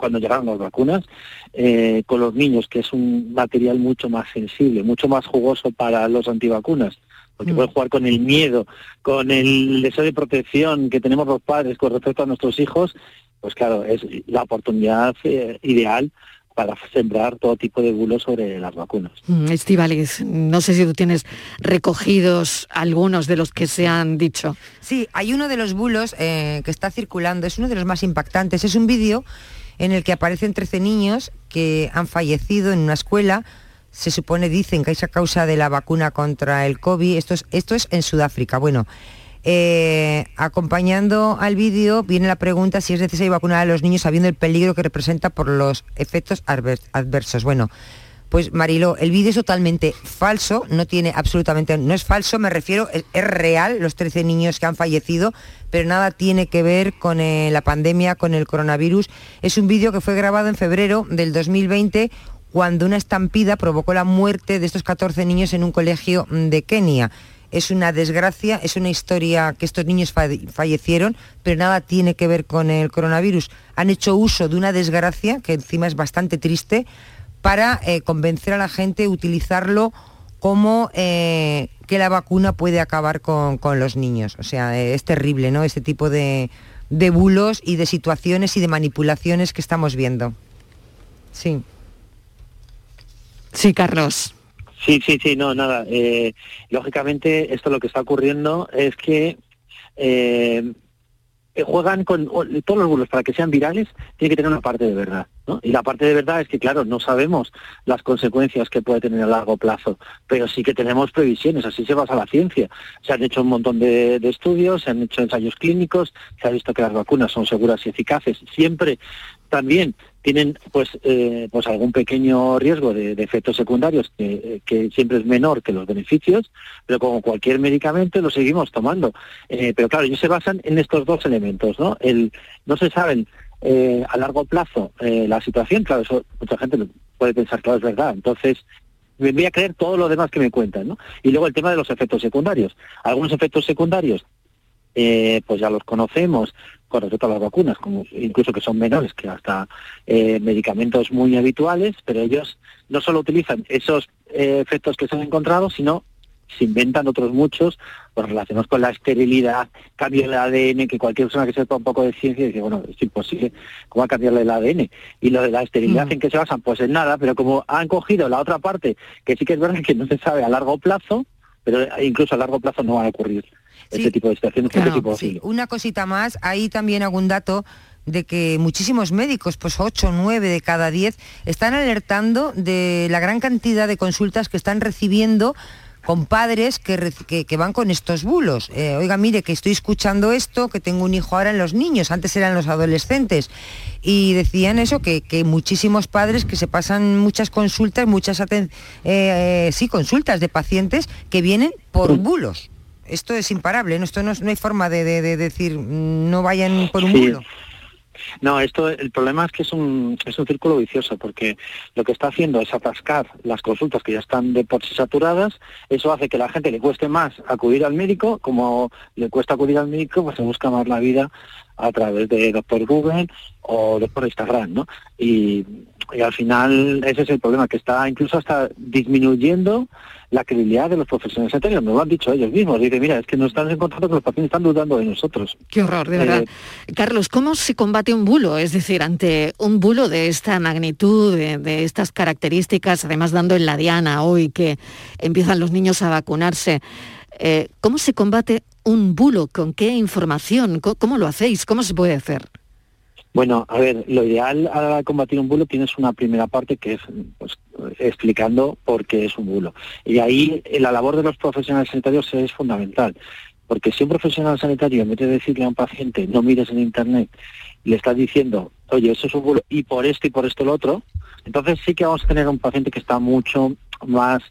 cuando llegaron las vacunas, eh, con los niños, que es un material mucho más sensible, mucho más jugoso para los antivacunas, porque pueden jugar con el miedo, con el deseo de protección que tenemos los padres con respecto a nuestros hijos, pues claro, es la oportunidad eh, ideal para sembrar todo tipo de bulos sobre las vacunas. Mm, Estíbaliz, no sé si tú tienes recogidos algunos de los que se han dicho. Sí, hay uno de los bulos eh, que está circulando, es uno de los más impactantes. Es un vídeo en el que aparecen 13 niños que han fallecido en una escuela. Se supone, dicen que es a causa de la vacuna contra el COVID. Esto es, esto es en Sudáfrica. Bueno, eh, acompañando al vídeo viene la pregunta si es necesario vacunar a los niños sabiendo el peligro que representa por los efectos adver- adversos. Bueno, pues Marilo, el vídeo es totalmente falso, no tiene absolutamente, no es falso, me refiero, es, real, los 13 niños que han fallecido, pero nada tiene que ver con eh, la pandemia, con el coronavirus. Es un vídeo que fue grabado en febrero del 2020 cuando una estampida provocó la muerte de estos 14 niños en un colegio de Kenia. Es una desgracia, es una historia que estos niños fa- fallecieron, pero nada tiene que ver con el coronavirus. Han hecho uso de una desgracia, que encima es bastante triste, para eh, convencer a la gente, utilizarlo como eh, que la vacuna puede acabar con, con los niños. O sea, eh, es terrible, ¿no? Este tipo de, de bulos y de situaciones y de manipulaciones que estamos viendo. Sí. Sí, Carlos. Sí, sí, sí, no, nada. Eh, lógicamente, esto lo que está ocurriendo es que eh, juegan con todos los bulos para que sean virales, tiene que tener una parte de verdad. ¿no? Y la parte de verdad es que, claro, no sabemos las consecuencias que puede tener a largo plazo, pero sí que tenemos previsiones, así se basa la ciencia. Se han hecho un montón de estudios, se han hecho ensayos clínicos, se ha visto que las vacunas son seguras y eficaces. Siempre también tienen pues eh, pues algún pequeño riesgo de, efectos secundarios que, que siempre es menor que los beneficios, pero como cualquier medicamento lo seguimos tomando. Eh, pero claro, ellos se basan en estos dos elementos, ¿no? El no se saben eh, a largo plazo eh, la situación, claro, eso mucha gente puede pensar, claro, es verdad. Entonces, me voy a creer todo lo demás que me cuentan, ¿no? Y luego el tema de los efectos secundarios. Algunos efectos secundarios eh, pues ya los conocemos con respecto a las vacunas, como incluso que son menores que hasta eh, medicamentos muy habituales, pero ellos no solo utilizan esos eh, efectos que se han encontrado, sino se inventan otros muchos pues, relacionados con la esterilidad, cambio del ADN, que cualquier persona que sepa un poco de ciencia dice, bueno, es imposible, ¿cómo va a cambiar el ADN? Y lo de la esterilidad, ¿en qué se basan? Pues en nada, pero como han cogido la otra parte, que sí que es verdad que no se sabe a largo plazo, pero incluso a largo plazo no van a ocurrir este tipo de situaciones, este tipo de Sí, una cosita más, ahí también algún dato de que muchísimos médicos, pues 8 o 9 de cada 10, están alertando de la gran cantidad de consultas que están recibiendo con padres que, reci- que- que van con estos bulos. Eh, oiga, mire, que estoy escuchando esto, que tengo un hijo ahora en los niños, antes eran los adolescentes. Y decían eso, que, que muchísimos padres que se pasan muchas consultas, muchas eh, eh, sí, consultas de pacientes que vienen por bulos. Esto es imparable, ¿no? Esto no, no hay forma de, de- de decir mm, no vayan por un Sí. bulo. No, esto el problema es que es un, es un círculo vicioso porque lo que está haciendo es atascar las consultas que ya están de por sí saturadas, eso hace que a la gente le cueste más acudir al médico, como le cuesta acudir al médico, pues se busca más la vida a través de Doctor Google o Doctor Instagram, ¿no? Y, y al final ese es el problema, que está incluso hasta disminuyendo la credibilidad de los profesionales sanitarios, nos lo han dicho ellos mismos, dicen, mira, es que nos están encontrando que los pacientes están dudando de nosotros. Qué horror, de verdad. Eh, Carlos, ¿cómo se combate un bulo? Es decir, ante un bulo de esta magnitud, de, de estas características, además dando en la diana hoy que empiezan los niños a vacunarse, eh, ¿cómo se combate un bulo? ¿Con qué información? ¿Cómo, cómo lo hacéis? ¿Cómo se puede hacer? Bueno, a ver, lo ideal a la hora de combatir un bulo tienes una primera parte que es pues, explicando por qué es un bulo. Y ahí la labor de los profesionales sanitarios es fundamental. Porque si un profesional sanitario, en vez de decirle a un paciente, no mires en Internet, le estás diciendo, oye, eso es un bulo, y por esto y por esto lo otro, entonces sí que vamos a tener un paciente que está mucho más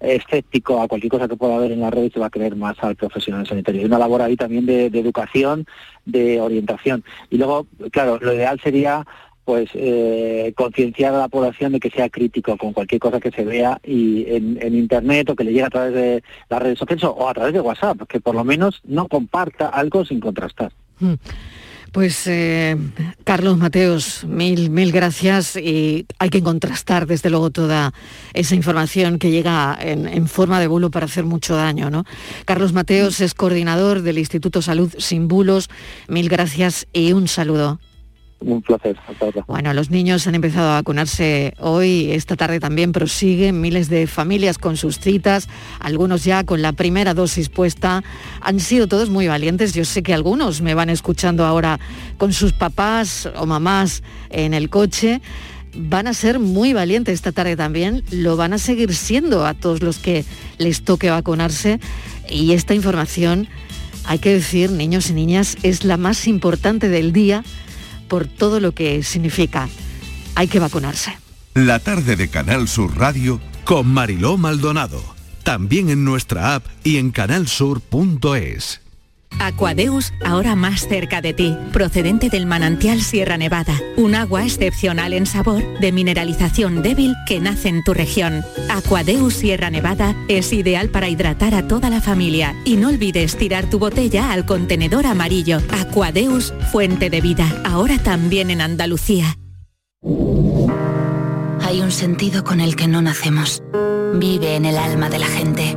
escéptico a cualquier cosa que pueda haber en la red y se va a creer más al profesional sanitario. Hay una labor ahí también de, educación, de orientación. Y luego, claro, lo ideal sería pues eh, concienciar a la población de que sea crítico con cualquier cosa que se vea y en, en internet o que le llegue a través de las redes sociales o- a través de WhatsApp, que por lo menos no comparta algo sin contrastar. Mm. Pues eh, Carlos Mateos, mil, mil gracias y hay que contrastar desde luego toda esa información que llega en, en forma de bulo para hacer mucho daño. ¿no? Carlos Mateos es coordinador del Instituto Salud Sin Bulos, mil gracias y un saludo. Un placer. Bueno, los niños han empezado a vacunarse hoy, esta tarde también prosiguen miles de familias con sus citas, algunos ya con la primera dosis puesta. Han sido todos muy valientes. Yo sé que algunos me van escuchando ahora con sus papás o mamás en el coche. Van a ser muy valientes esta tarde también, lo van a seguir siendo a todos los que les toque vacunarse. Y esta información, hay que decir, niños y niñas, es la más importante del día por todo lo que significa. Hay que vacunarse. La tarde de Canal Sur Radio con Mariló Maldonado. También en nuestra app y en canalsur.es. Aquadeus, ahora más cerca de ti, procedente del manantial Sierra Nevada, un agua excepcional en sabor, de mineralización débil que nace en tu región. Aquadeus Sierra Nevada es ideal para hidratar a toda la familia y no olvides tirar tu botella al contenedor amarillo. Aquadeus, fuente de vida, ahora también en Andalucía. Hay un sentido con el que no nacemos. Vive en el alma de la gente.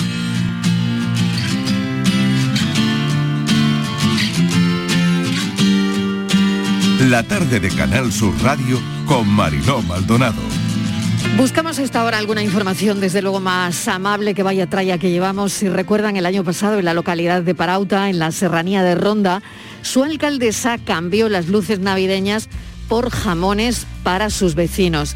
La tarde de Canal Sur Radio con Mariló Maldonado. Buscamos a esta hora alguna información, desde luego más amable que vaya traya que llevamos. Si recuerdan, el año pasado en la localidad de Parauta, en la serranía de Ronda, su alcaldesa cambió las luces navideñas por jamones para sus vecinos.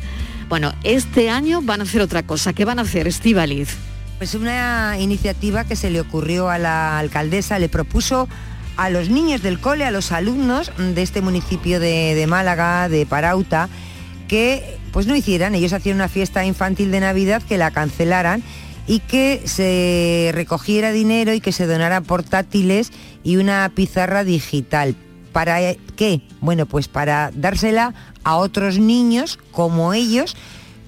Bueno, este año van a hacer otra cosa. ¿Qué van a hacer, Estivaliz? Pues una iniciativa que se le ocurrió a la alcaldesa, le propuso a los niños del cole, a los alumnos de este municipio de, de Málaga, de Parauta, que pues no hicieran, ellos hacían una fiesta infantil de Navidad, que la cancelaran y que se recogiera dinero y que se donara portátiles y una pizarra digital. ¿Para qué? Bueno, pues para dársela a otros niños como ellos,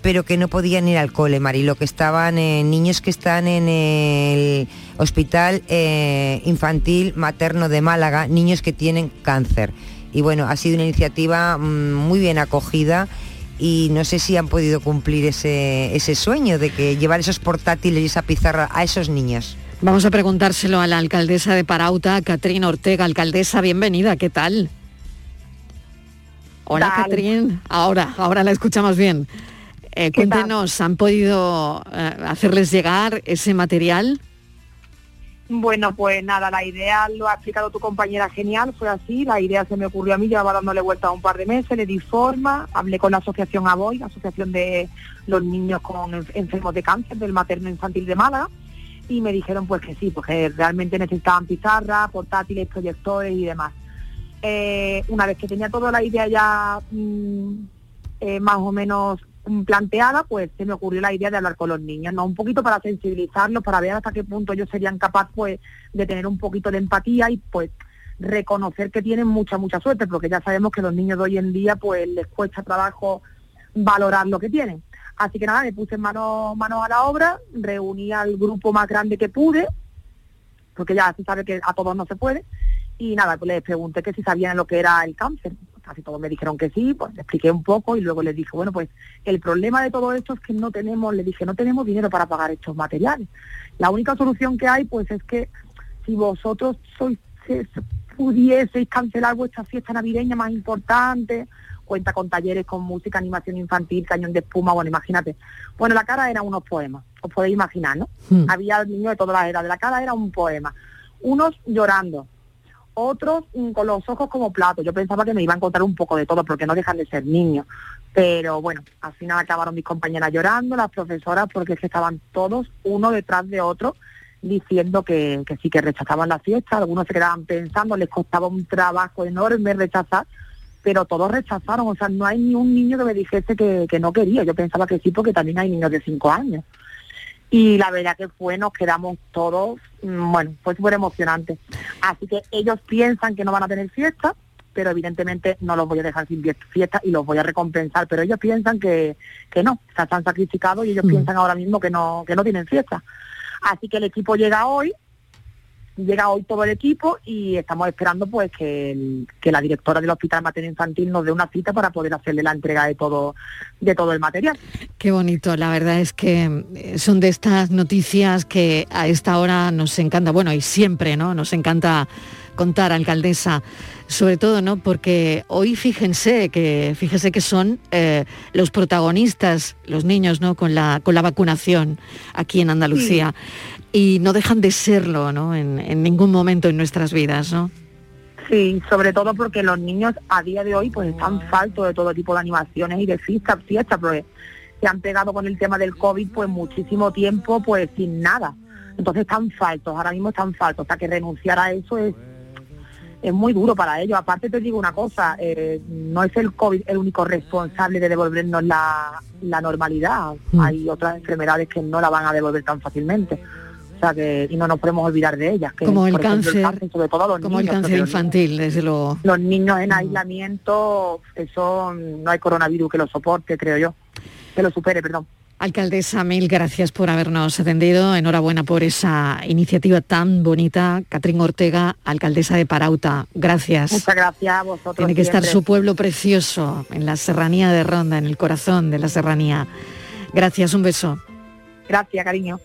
pero que no podían ir al cole, Marilo, que estaban en niños que están en el Hospital eh, Infantil Materno de Málaga, niños que tienen cáncer. Y bueno, ha sido una iniciativa mm, muy bien acogida y no sé si han podido cumplir ese, ese sueño de que llevar esos portátiles y esa pizarra a esos niños. Vamos a preguntárselo a la alcaldesa de Parauta, Catrín Ortega. Alcaldesa, bienvenida, ¿qué tal? Hola? Catrín. Ahora, ahora la escuchamos bien. Eh, cuéntenos, ¿han podido eh, hacerles llegar ese material? Bueno, pues nada, la idea lo ha explicado tu compañera genial, fue así, la idea se me ocurrió a mí, llevaba dándole vuelta un par de meses, le di forma, hablé con la asociación ABOY, la asociación de los niños con en- enfermos de cáncer del materno infantil de Málaga, y me dijeron pues que sí, porque realmente necesitaban pizarras, portátiles, proyectores y demás. Eh, una vez que tenía toda la idea ya mm, eh, más o menos planteada, pues se me ocurrió la idea de hablar con los niños, ¿no? Un poquito para sensibilizarlos, para ver hasta qué punto ellos serían capaces pues, de tener un poquito de empatía y pues reconocer que tienen mucha, mucha suerte, porque ya sabemos que los niños de hoy en día pues les cuesta trabajo valorar lo que tienen. Así que nada, me puse manos manos a la obra, reuní al grupo más grande que pude, porque ya se sabe que a todos no se puede, y nada, pues les pregunté que si sabían lo que era el cáncer. Casi todos me dijeron que sí, pues les expliqué un poco y luego les dije, bueno, pues el problema de todo esto es que no tenemos, le dije, no tenemos dinero para pagar estos materiales. La única solución que hay, pues es que si vosotros sois, se- se pudieseis cancelar vuestra fiesta navideña más importante, cuenta con talleres con música, animación infantil, cañón de espuma, bueno, imagínate. Bueno, la cara era unos poemas, os podéis imaginar, ¿no? Había niños de todas las edades, la cara era un poema. Unos llorando, otros mm, con los ojos como platos. Yo pensaba que me iba a encontrar un poco de todo porque no dejan de ser niños. Pero bueno, al final acabaron mis compañeras llorando, las profesoras, porque es que estaban todos uno detrás de otro diciendo que, que sí que rechazaban la fiesta, algunos se quedaban pensando, les costaba un trabajo enorme rechazar, pero todos rechazaron, o sea, no hay ni un niño que me dijese que, que no quería, yo pensaba que sí porque también hay niños de cinco años. Y la verdad que fue, nos quedamos todos, mm, bueno, fue súper emocionante. Así que ellos piensan que no van a tener fiesta, pero evidentemente no los voy a dejar sin fiesta y los voy a recompensar, pero ellos piensan que, que no, se han sacrificado y ellos Mm. piensan ahora mismo que no, que no tienen fiesta. Así que el equipo llega hoy, llega hoy todo el equipo y estamos esperando pues que, la directora del Hospital Materno Infantil nos dé una cita para poder hacerle la entrega de todo, de todo el material. Qué bonito, la verdad es que eh, son de estas noticias que a esta hora nos encanta, bueno, y siempre, ¿no? Nos encanta contar, alcaldesa, sobre todo, ¿no? Porque hoy fíjense que, fíjese que son eh, los protagonistas, los niños, ¿no? Con la, con la vacunación aquí en Andalucía. Y no dejan de serlo, ¿no? En, en ningún momento en nuestras vidas, ¿no? Sí, sobre todo porque los niños a día de hoy pues están faltos de todo tipo de animaciones y de fiestas, fiestas, porque se han pegado con el tema del COVID pues muchísimo tiempo pues sin nada. Entonces están faltos, ahora mismo están faltos, o sea que renunciar a eso es es muy duro para ellos. Aparte te digo una cosa, eh, no es el COVID el único responsable de devolvernos la, la normalidad. Mm. Hay otras enfermedades que no la van a devolver tan fácilmente. O sea que, y no nos podemos olvidar de ellas. Que, Como el por ejemplo, cáncer, sobre todo los Como el niños, cáncer porque los infantil, desde luego. los niños en aislamiento, eso no hay coronavirus que lo soporte, creo yo, que lo supere, perdón. Alcaldesa, mil gracias por habernos atendido. Enhorabuena por esa iniciativa tan bonita. Catrín Ortega, alcaldesa de Parauta. Gracias. Muchas gracias a vosotros. Tiene que estar su pueblo precioso en la serranía de Ronda, en el corazón de la serranía. Gracias, un beso. Gracias, cariño.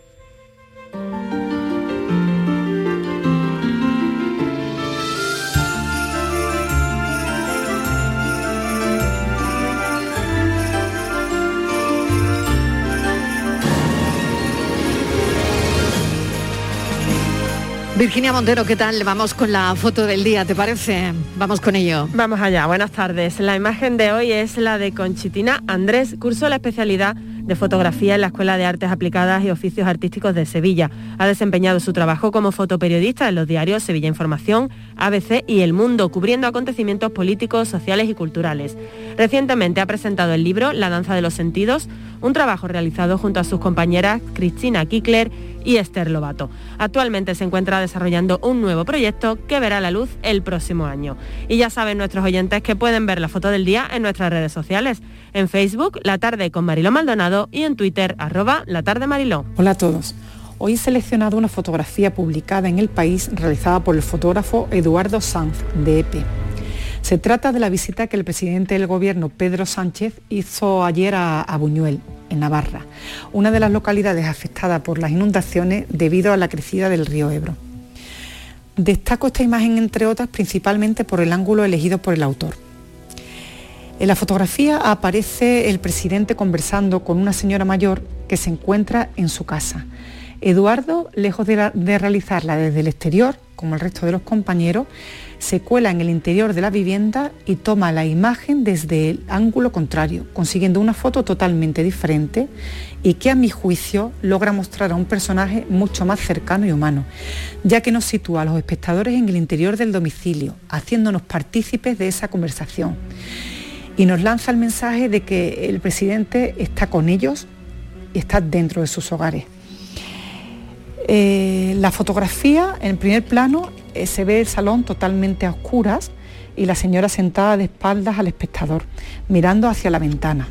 Virginia Montero, ¿qué tal? Vamos con la foto del día, ¿te parece? Vamos con ello. Vamos allá, buenas tardes. La imagen de hoy es la de Conchitina Andrés, cursó la especialidad de fotografía en la Escuela de Artes Aplicadas y Oficios Artísticos de Sevilla. Ha desempeñado su trabajo como fotoperiodista en los diarios Sevilla Información, ABC y El Mundo, cubriendo acontecimientos políticos, sociales y culturales. Recientemente ha presentado el libro La danza de los sentidos, un trabajo realizado junto a sus compañeras Cristina Kickler y Esther Lobato. Actualmente se encuentra desarrollando un nuevo proyecto que verá la luz el próximo año. Y ya saben nuestros oyentes que pueden ver la foto del día en nuestras redes sociales, en Facebook, La Tarde con Mariló Maldonado y en Twitter, arroba La Tarde Mariló. Hola a todos. Hoy he seleccionado una fotografía publicada en El País realizada por el fotógrafo Eduardo Sanz de EPE. Se trata de la visita que el presidente del gobierno, Pedro Sánchez, hizo ayer a, Buñuel, en Navarra, una de las localidades afectadas por las inundaciones debido a la crecida del río Ebro. Destaco esta imagen, entre otras, principalmente por el ángulo elegido por el autor. En la fotografía aparece el presidente conversando con una señora mayor que se encuentra en su casa. Eduardo, lejos de realizarla desde el exterior, como el resto de los compañeros, se cuela en el interior de la vivienda y toma la imagen desde el ángulo contrario, consiguiendo una foto totalmente diferente y que a mi juicio logra mostrar a un personaje mucho más cercano y humano, ya que nos sitúa a los espectadores en el interior del domicilio, haciéndonos partícipes de esa conversación y nos lanza el mensaje de que el presidente está con ellos y está dentro de sus hogares. Eh, la fotografía, en primer plano, eh, se ve el salón totalmente a oscuras y la señora sentada de espaldas al espectador, mirando hacia la ventana,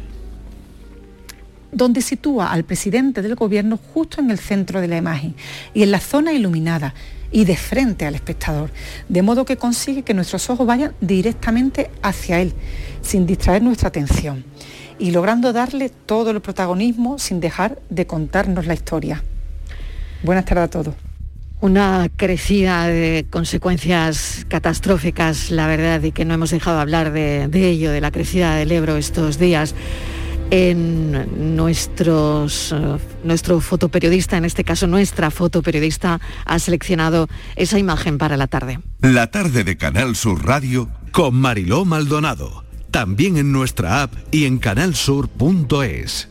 donde sitúa al presidente del gobierno justo en el centro de la imagen y en la zona iluminada y de frente al espectador, de modo que consigue que nuestros ojos vayan directamente hacia él, sin distraer nuestra atención y logrando darle todo el protagonismo sin dejar de contarnos la historia. Buenas tardes a todos. Una crecida de consecuencias catastróficas, la verdad, y que no hemos dejado hablar de, de ello, de la crecida del Ebro estos días. En nuestros, eh, nuestro fotoperiodista, en este caso nuestra fotoperiodista, ha seleccionado esa imagen para la tarde. La tarde de Canal Sur Radio Con Mariló Maldonado. También en nuestra app y en canalsur.es.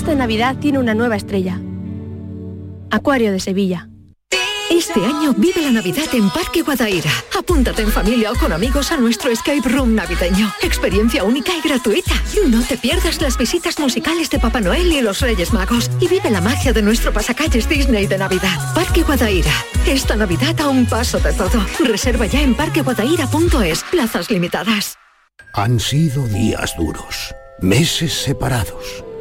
Esta Navidad tiene una nueva estrella. Acuario de Sevilla. Este año vive la Navidad en Parque Guadaira. Apúntate en familia o con amigos a nuestro escape room navideño. Experiencia única y gratuita. Y no te pierdas las visitas musicales de Papá Noel y los Reyes Magos. Y vive la magia de nuestro pasacalles Disney de Navidad. Parque Guadaira. Esta Navidad a un paso de todo. Reserva ya en parqueguadaira.es. Plazas limitadas. Han sido días duros, meses separados,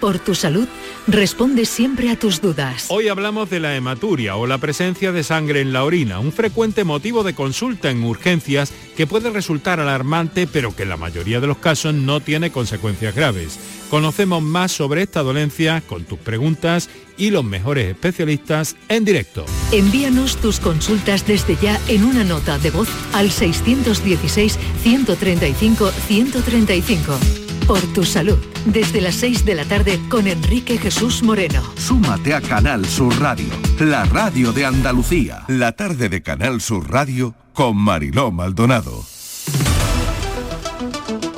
por tu salud, responde siempre a tus dudas. Hoy hablamos de la hematuria o la presencia de sangre en la orina, un frecuente motivo de consulta en urgencias que puede resultar alarmante pero que en la mayoría de los casos no tiene consecuencias graves. Conocemos más sobre esta dolencia con tus preguntas y los mejores especialistas en directo. Envíanos tus consultas desde ya en una nota de voz al 616-135-135. Por tu salud, desde las 6 de la tarde con Enrique Jesús Moreno. Súmate a Canal Sur Radio, la radio de Andalucía. La tarde de Canal Sur Radio con Mariló Maldonado.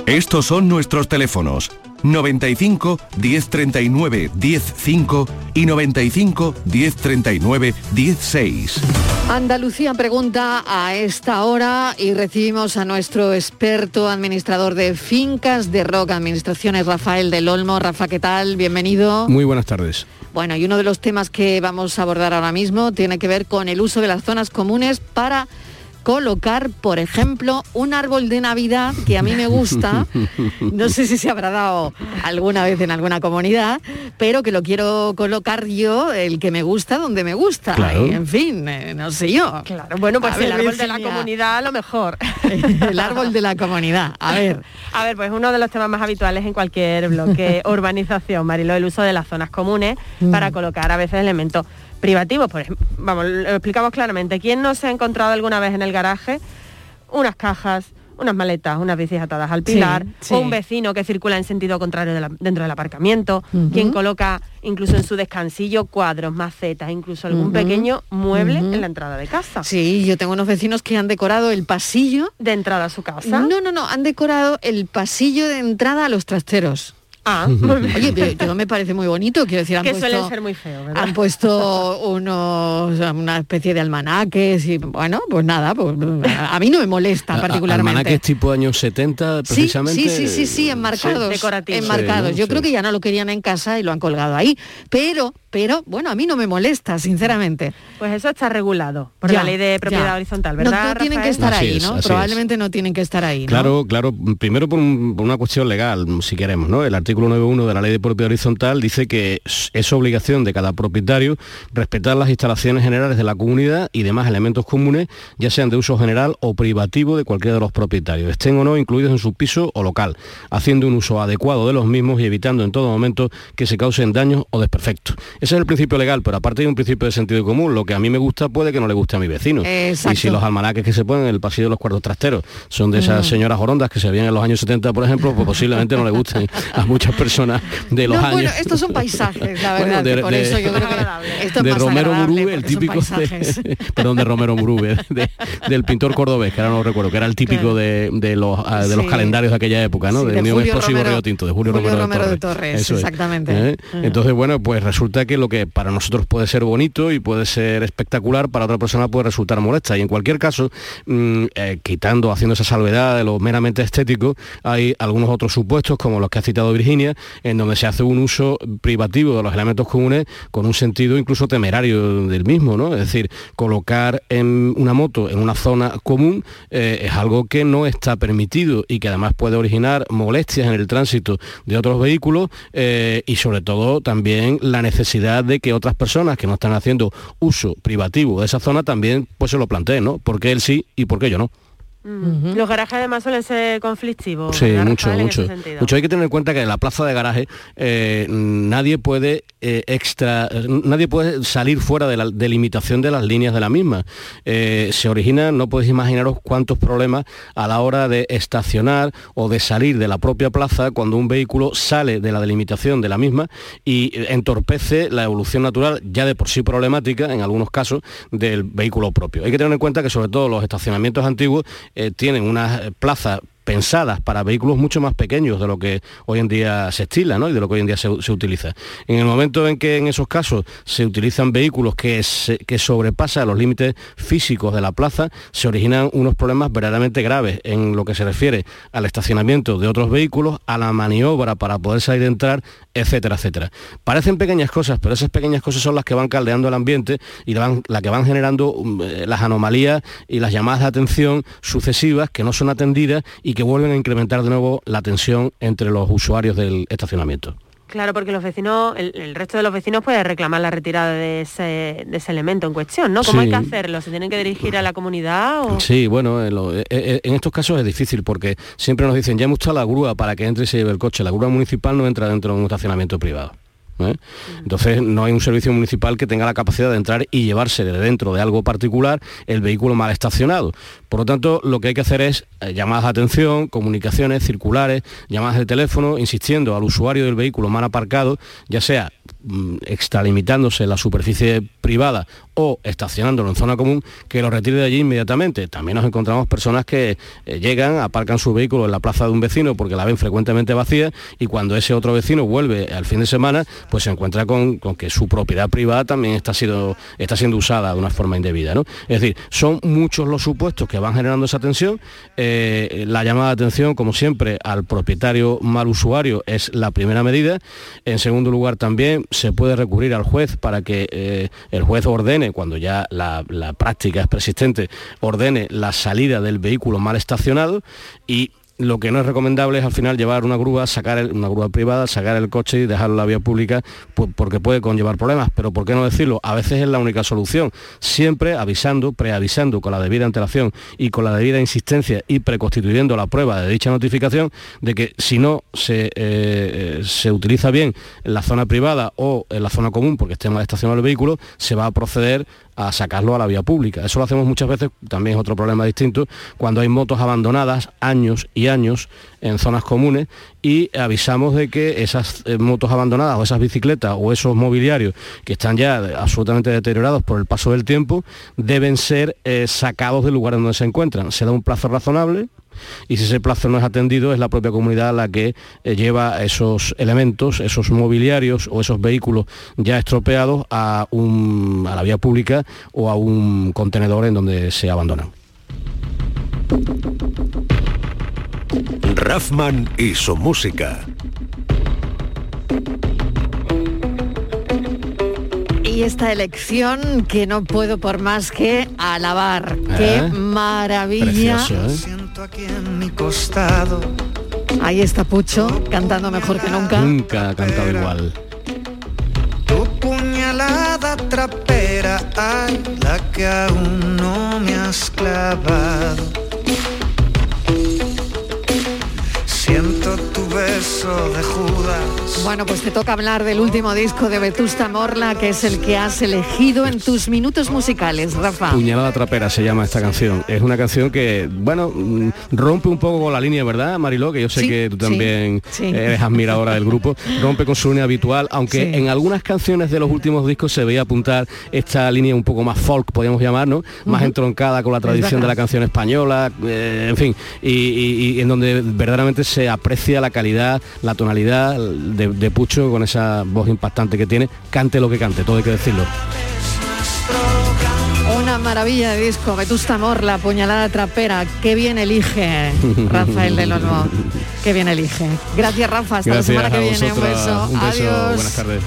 Estos son nuestros teléfonos 95 1039 105 y 95 1039 16. Andalucía pregunta a esta hora y recibimos a nuestro experto administrador de fincas de Roca Administraciones, Rafael del Olmo. Rafa, ¿qué tal? Bienvenido. Muy buenas tardes. Bueno, y uno de los temas que vamos a abordar ahora mismo tiene que ver con el uso de las zonas comunes para colocar, por ejemplo, un árbol de Navidad que a mí me gusta, no sé si se habrá dado alguna vez en alguna comunidad, pero que lo quiero colocar yo, el que me gusta, donde me gusta. Claro. Y, en fin, eh, no sé yo. Claro, bueno, pues A ver, el árbol de la comunidad a lo mejor. el árbol de la comunidad. A ver. A ver, pues uno de los temas más habituales en cualquier bloque, urbanización, Marilo, el uso de las zonas comunes Mm. para colocar a veces elementos privativos. Por ejemplo, vamos, lo explicamos claramente. ¿Quién no se ha encontrado alguna vez en el garaje unas cajas, unas maletas, unas bicis atadas al pilar, sí. o un vecino que circula en sentido contrario de la- dentro del aparcamiento, quien coloca incluso en su descansillo cuadros, macetas, incluso algún pequeño mueble en la entrada de casa. Sí, yo tengo unos vecinos que han decorado el pasillo. ¿De entrada a su casa? No, no, no, han decorado el pasillo de entrada a los trasteros. Ah. Oye, pero yo me parece muy bonito, quiero decir, han que puesto, suelen ser muy feos, ¿verdad? han puesto unos, una especie de almanaques y bueno, pues nada, pues, a mí no me molesta particularmente. Almanaques tipo años 70, Sí, precisamente. sí, sí, sí, sí, enmarcados. Decorativos. enmarcados. Sí, ¿no? Yo Sí. creo que ya no lo querían en casa y lo han colgado ahí. Pero, pero, bueno, a mí no me molesta, sinceramente. Pues eso está regulado por Ya, la ley de propiedad ya. horizontal, ¿verdad? No, tienen que estar Así ahí, es, ¿no? es. Probablemente no tienen que estar ahí, ¿no? Claro, claro, primero por, un- por una cuestión legal, si queremos, ¿no? El artículo 9.1 de la Ley de Propiedad Horizontal dice que es- es obligación de cada propietario respetar las instalaciones generales de la comunidad y demás elementos comunes, ya sean de uso general o privativo de cualquiera de los propietarios, estén o no incluidos en su piso o local, haciendo un uso adecuado de los mismos y evitando en todo momento que se causen daños o desperfectos. Ese es el principio legal, pero aparte hay un principio de sentido común, lo que a mí me gusta puede que no le guste a mi vecino. Exacto. Y si los almanaques que se ponen en el pasillo de los cuartos trasteros son de esas Mm. señoras jorondas que se veían en los años 70, por ejemplo, pues posiblemente no le gusten a muchas personas de los No, años. bueno, estos son paisajes, la Bueno, verdad, de- por de- eso yo creo que esto es de Romero Murube, el típico de, perdón, de Romero Murube, de- del pintor cordobés, que ahora no recuerdo, que era el típico de, de los, ah, los calendarios de aquella época, ¿no? Sí, de Julio Explosivo Romero- Río Tinto, de Julio, Julio Romero, Romero de Torres. Torres, Eso es. exactamente. ¿Eh? Mm. Entonces, bueno, pues resulta que que lo que para nosotros puede ser bonito y puede ser espectacular, para otra persona puede resultar molesta. Y en cualquier caso, mm, eh, quitando, haciendo esa salvedad de lo meramente estético, hay algunos otros supuestos, como los que ha citado Virginia, en donde se hace un uso privativo de los elementos comunes con un sentido incluso temerario del mismo, ¿no? Es decir, colocar en una moto en una zona común eh, es algo que no está permitido y que además puede originar molestias en el tránsito de otros vehículos eh, y sobre todo también la necesidad de que otras personas que no están haciendo uso privativo de esa zona también pues se lo planteen, ¿no? ¿Por qué él sí y por qué yo no? Los garajes además suelen ser conflictivos. Sí, mucho, mucho. Mucho hay que tener en cuenta que en la plaza de garaje eh, nadie puede eh, extra, nadie puede salir fuera de la delimitación de las líneas de la misma. Eh, se origina, no podéis imaginaros cuántos problemas a la hora de estacionar o de salir de la propia plaza cuando un vehículo sale de la delimitación de la misma y entorpece la evolución natural, ya de por sí problemática en algunos casos, del vehículo propio. Hay que tener en cuenta que sobre todo los estacionamientos antiguos eh, tienen unas plazas pensadas para vehículos mucho más pequeños de lo que hoy en día se estila y de lo que hoy en día se, utiliza. En el momento en que en esos casos se utilizan vehículos que, que sobrepasan los límites físicos de la plaza, se originan unos problemas verdaderamente graves en lo que se refiere al estacionamiento de otros vehículos, a la maniobra para poder salir entrar, etcétera, etcétera. Parecen pequeñas cosas, pero esas pequeñas cosas son las que van caldeando el ambiente y las la que van generando mm, eh, las anomalías y las llamadas de atención sucesivas que no son atendidas y y que vuelven a incrementar de nuevo la tensión entre los usuarios del estacionamiento. Claro, porque los vecinos, el, resto de los vecinos puede reclamar la retirada de ese, elemento en cuestión, ¿no? ¿Cómo hay que hacerlo? ¿Se tienen que dirigir a la comunidad? Sí, bueno, en, eh, eh, en, estos casos es difícil porque siempre nos dicen, ya hemos echado la grúa para que entre y se lleve el coche. La grúa municipal no entra dentro de un estacionamiento privado. ¿Eh? Entonces no hay un servicio municipal que tenga la capacidad de entrar y llevarse de dentro de algo particular el vehículo mal estacionado. Por lo tanto, lo que hay que hacer es eh, llamadas de atención, comunicaciones circulares, llamadas de teléfono, insistiendo al usuario del vehículo mal aparcado, ya sea extralimitándose la superficie privada o estacionándolo en zona común, que lo retire de allí inmediatamente. También nos encontramos personas que eh, llegan, aparcan su vehículo en la plaza de un vecino porque la ven frecuentemente vacía y cuando ese otro vecino vuelve al fin de semana, pues se encuentra con, que su propiedad privada también está, siendo, está siendo usada de una forma indebida. ¿no? Es decir, son muchos los supuestos que van generando esa tensión. Eh, la llamada de atención, como siempre, al propietario mal usuario es la primera medida. En segundo lugar, también se puede recurrir al juez para que eh, el juez ordene cuando ya la, práctica es persistente, ordene la salida del vehículo mal estacionado y lo que no es recomendable es al final llevar una grúa, sacar una grúa privada, sacar el coche y dejarlo en la vía pública porque puede conllevar problemas. Pero ¿por qué no decirlo? A veces es la única solución. Siempre avisando, preavisando con la debida antelación y con la debida insistencia y preconstituyendo la prueba de dicha notificación de que si no se, eh, se utiliza bien en la zona privada o en la zona común porque esté mal estacionado el vehículo, se va a proceder a sacarlo a la vía pública. Eso lo hacemos muchas veces, también es otro problema distinto, cuando hay motos abandonadas años y años en zonas comunes y avisamos de que esas eh, motos abandonadas o esas bicicletas o esos mobiliarios que están ya absolutamente deteriorados por el paso del tiempo deben ser eh, sacados del lugar donde se encuentran. Se da un plazo razonable, y si ese plazo no es atendido es la propia comunidad la que eh, lleva esos elementos, esos mobiliarios o esos vehículos ya estropeados a, a la vía pública o a un contenedor en donde se abandonan. Raffman y su música. Y esta elección que no puedo por más que alabar. ¡Qué ¿Eh? maravilla! ¿eh? Aquí en mi costado. Ahí está Pucho cantando mejor que nunca. Nunca ha cantado igual. Tu puñalada trapera, ay, la que aún no me has clavado. Beso de Judas. Bueno, pues te toca hablar del último disco de Vetusta Morla, que es el que has elegido en tus minutos musicales, Rafa. Puñalada trapera se llama esta canción. Es una canción que, bueno, mm, rompe un poco con la línea, ¿verdad, Mariló? Que yo sé que tú también eres admiradora del grupo. Rompe con su línea habitual, aunque en algunas canciones de los últimos discos se veía apuntar esta línea un poco más folk, podríamos llamar, ¿no? Más entroncada con la tradición de la canción española, eh, en fin, y en donde verdaderamente se aprecia la calidad calidad, la tonalidad de, de Pucho con esa voz impactante que tiene, cante lo que cante, todo hay que decirlo. Una maravilla de disco, Vetusta Amor, la puñalada trapera. Qué bien elige Rafael del Olmo. Qué bien elige. Gracias, Rafa. Hasta Gracias la semana que viene. Un beso. Un beso. Adiós. Buenas tardes.